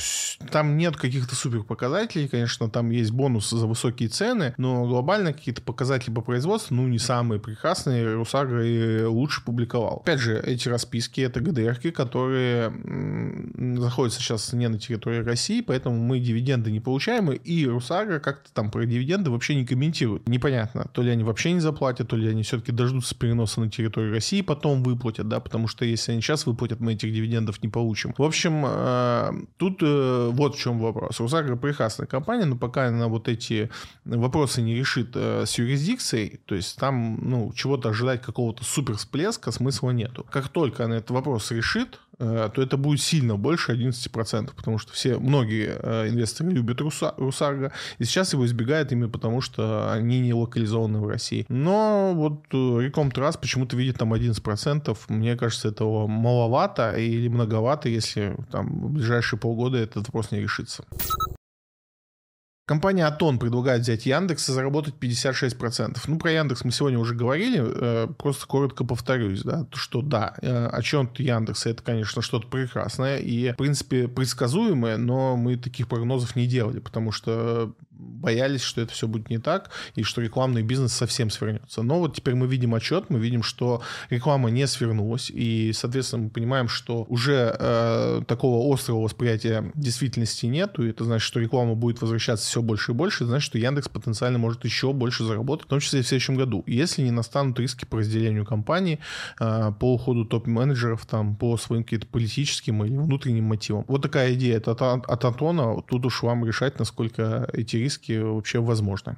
там нет каких-то супер показателей, конечно, там есть бонусы за высокие цены, но глобально какие-то показатели по производству, ну, не самые прекрасные. Русагра и лучше публиковал. Опять же, эти расписки — это гдр которые находятся сейчас не на территории России, поэтому мы дивиденды не получаем, и Русагра как-то там про дивиденды вообще не комментируют. Непонятно, то ли они вообще не заплатят, то ли они все-таки дождутся переноса на территорию России, потом выплатят, да, потому что если они сейчас выплатят, мы этих дивидендов не получим. В общем, э, тут э, вот в чем вопрос. Русагра прекрасная компания, но пока она вот эти вопросы не решит э, с юрисдикцией, то есть там, ну, чего-то ожидать какого-то супер всплеска смысла нету. Как только она этот вопрос решит, то это будет сильно больше 11%, потому что все, многие э, инвесторы любят Руса, Русарго, и сейчас его избегают именно потому, что они не локализованы в России. Но вот Реком Трас почему-то видит там 11%, мне кажется, этого маловато или многовато, если там в ближайшие полгода этот вопрос не решится. Компания Атон предлагает взять Яндекс и заработать 56%. Ну, про Яндекс мы сегодня уже говорили, э, просто коротко повторюсь, да, что да, э, о чем-то Яндекс, это, конечно, что-то прекрасное и, в принципе, предсказуемое, но мы таких прогнозов не делали, потому что боялись, что это все будет не так, и что рекламный бизнес совсем свернется. Но вот теперь мы видим отчет, мы видим, что реклама не свернулась, и, соответственно, мы понимаем, что уже э, такого острого восприятия действительности нету, и это значит, что реклама будет возвращаться все больше и больше, это значит, что Яндекс потенциально может еще больше заработать, в том числе и в следующем году, если не настанут риски по разделению компании, э, по уходу топ-менеджеров, там, по своим каким-то политическим или внутренним мотивам. Вот такая идея от, от, от Антона, тут уж вам решать, насколько эти риски вообще возможны.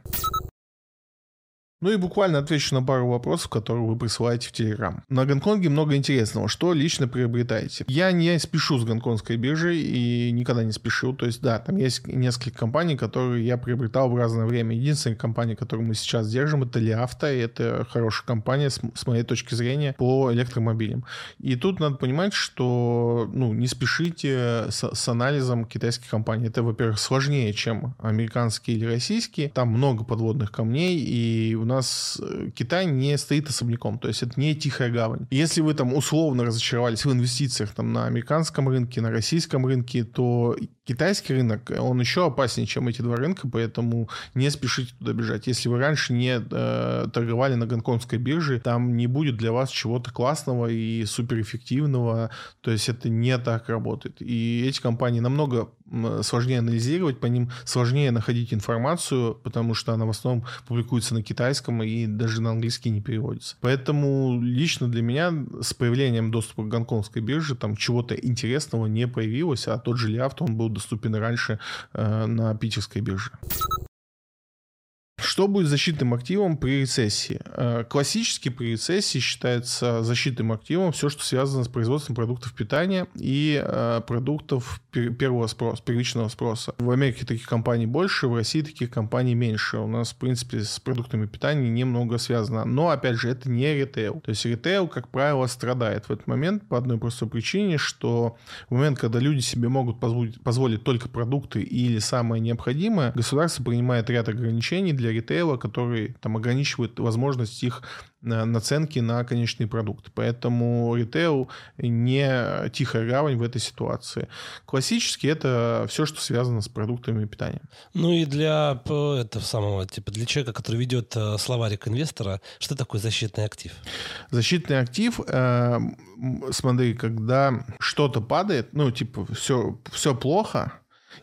Ну и буквально отвечу на пару вопросов, которые вы присылаете в Телеграм. На Гонконге много интересного. Что лично приобретаете? Я не спешу с гонконгской биржей и никогда не спешил. То есть, да, там есть несколько компаний, которые я приобретал в разное время. Единственная компания, которую мы сейчас держим, это Лиавто. И это хорошая компания, с, с моей точки зрения, по электромобилям. И тут надо понимать, что ну, не спешите с, с анализом китайских компаний. Это, во-первых, сложнее, чем американские или российские. Там много подводных камней, и у нас э, Китай не стоит особняком, то есть это не тихая гавань. Если вы там условно разочаровались в инвестициях там на американском рынке, на российском рынке, то китайский рынок, он еще опаснее, чем эти два рынка, поэтому не спешите туда бежать. Если вы раньше не э, торговали на гонконгской бирже, там не будет для вас чего-то классного и суперэффективного, то есть это не так работает. И эти компании намного сложнее анализировать, по ним сложнее находить информацию, потому что она в основном публикуется на китайском и даже на английский не переводится. Поэтому лично для меня с появлением доступа к гонконгской бирже там чего-то интересного не появилось, а тот же Лиафт, он был доступен раньше э, на питерской бирже. Что будет защитным активом при рецессии? Э, классически при рецессии считается защитным активом все, что связано с производством продуктов питания и э, продуктов первого спроса, первичного спроса. В Америке таких компаний больше, в России таких компаний меньше. У нас, в принципе, с продуктами питания немного связано. Но, опять же, это не ритейл. То есть ритейл, как правило, страдает в этот момент по одной простой причине, что в момент, когда люди себе могут позволить, позволить только продукты или самое необходимое, государство принимает ряд ограничений для ритейла который там ограничивает возможность их э, наценки на конечный продукт. Поэтому ритейл не тихая гавань в этой ситуации. Классически это все, что связано с продуктами питания. Ну и для этого самого, типа для человека, который ведет э, словарик инвестора, что такое защитный актив? Защитный актив, э, смотри, когда что-то падает, ну типа все, все плохо,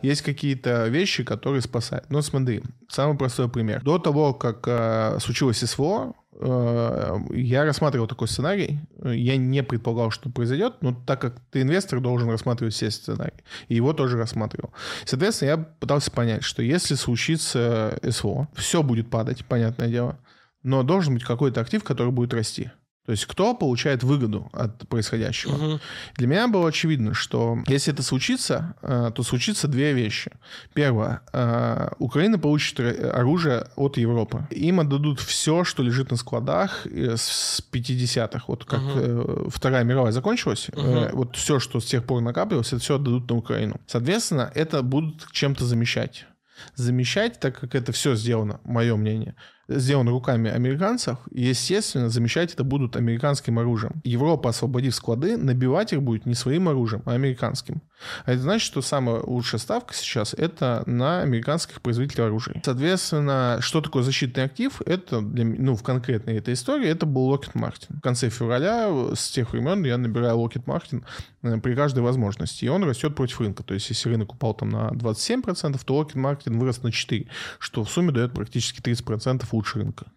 есть какие-то вещи, которые спасают. Ну, смотри, самый простой пример. До того, как э, случилось СВО, э, я рассматривал такой сценарий. Я не предполагал, что произойдет, но так как ты инвестор, должен рассматривать все сценарии. И его тоже рассматривал. Соответственно, я пытался понять, что если случится СВО, все будет падать, понятное дело, но должен быть какой-то актив, который будет расти. То есть кто получает выгоду от происходящего. Угу. Для меня было очевидно, что если это случится, э, то случится две вещи. Первое. Э, Украина получит оружие от Европы. Им отдадут все, что лежит на складах э, с 50-х. Вот как угу. Вторая мировая закончилась, угу. вот все, что с тех пор накапливалось, это все отдадут на Украину. Соответственно, это будут чем-то замещать замещать, так как это все сделано, мое мнение, сделан руками американцев, естественно, замещать это будут американским оружием. Европа, освободив склады, набивать их будет не своим оружием, а американским. А это значит, что самая лучшая ставка сейчас это на американских производителей оружия. Соответственно, что такое защитный актив? Это, для, ну, в конкретной этой истории, это был Lockheed Martin. В конце февраля с тех времен я набираю Lockheed Martin э, при каждой возможности, и он растет против рынка. То есть, если рынок упал там на 27%, то Lockheed Martin вырос на 4%, что в сумме дает практически 30% лучше рынка.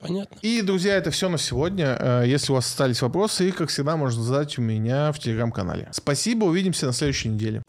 Понятно. И, друзья, это все на сегодня. Э, если у вас остались вопросы, их, как всегда, можно задать у меня в телеграм-канале. Спасибо, увидимся на следующей неделе.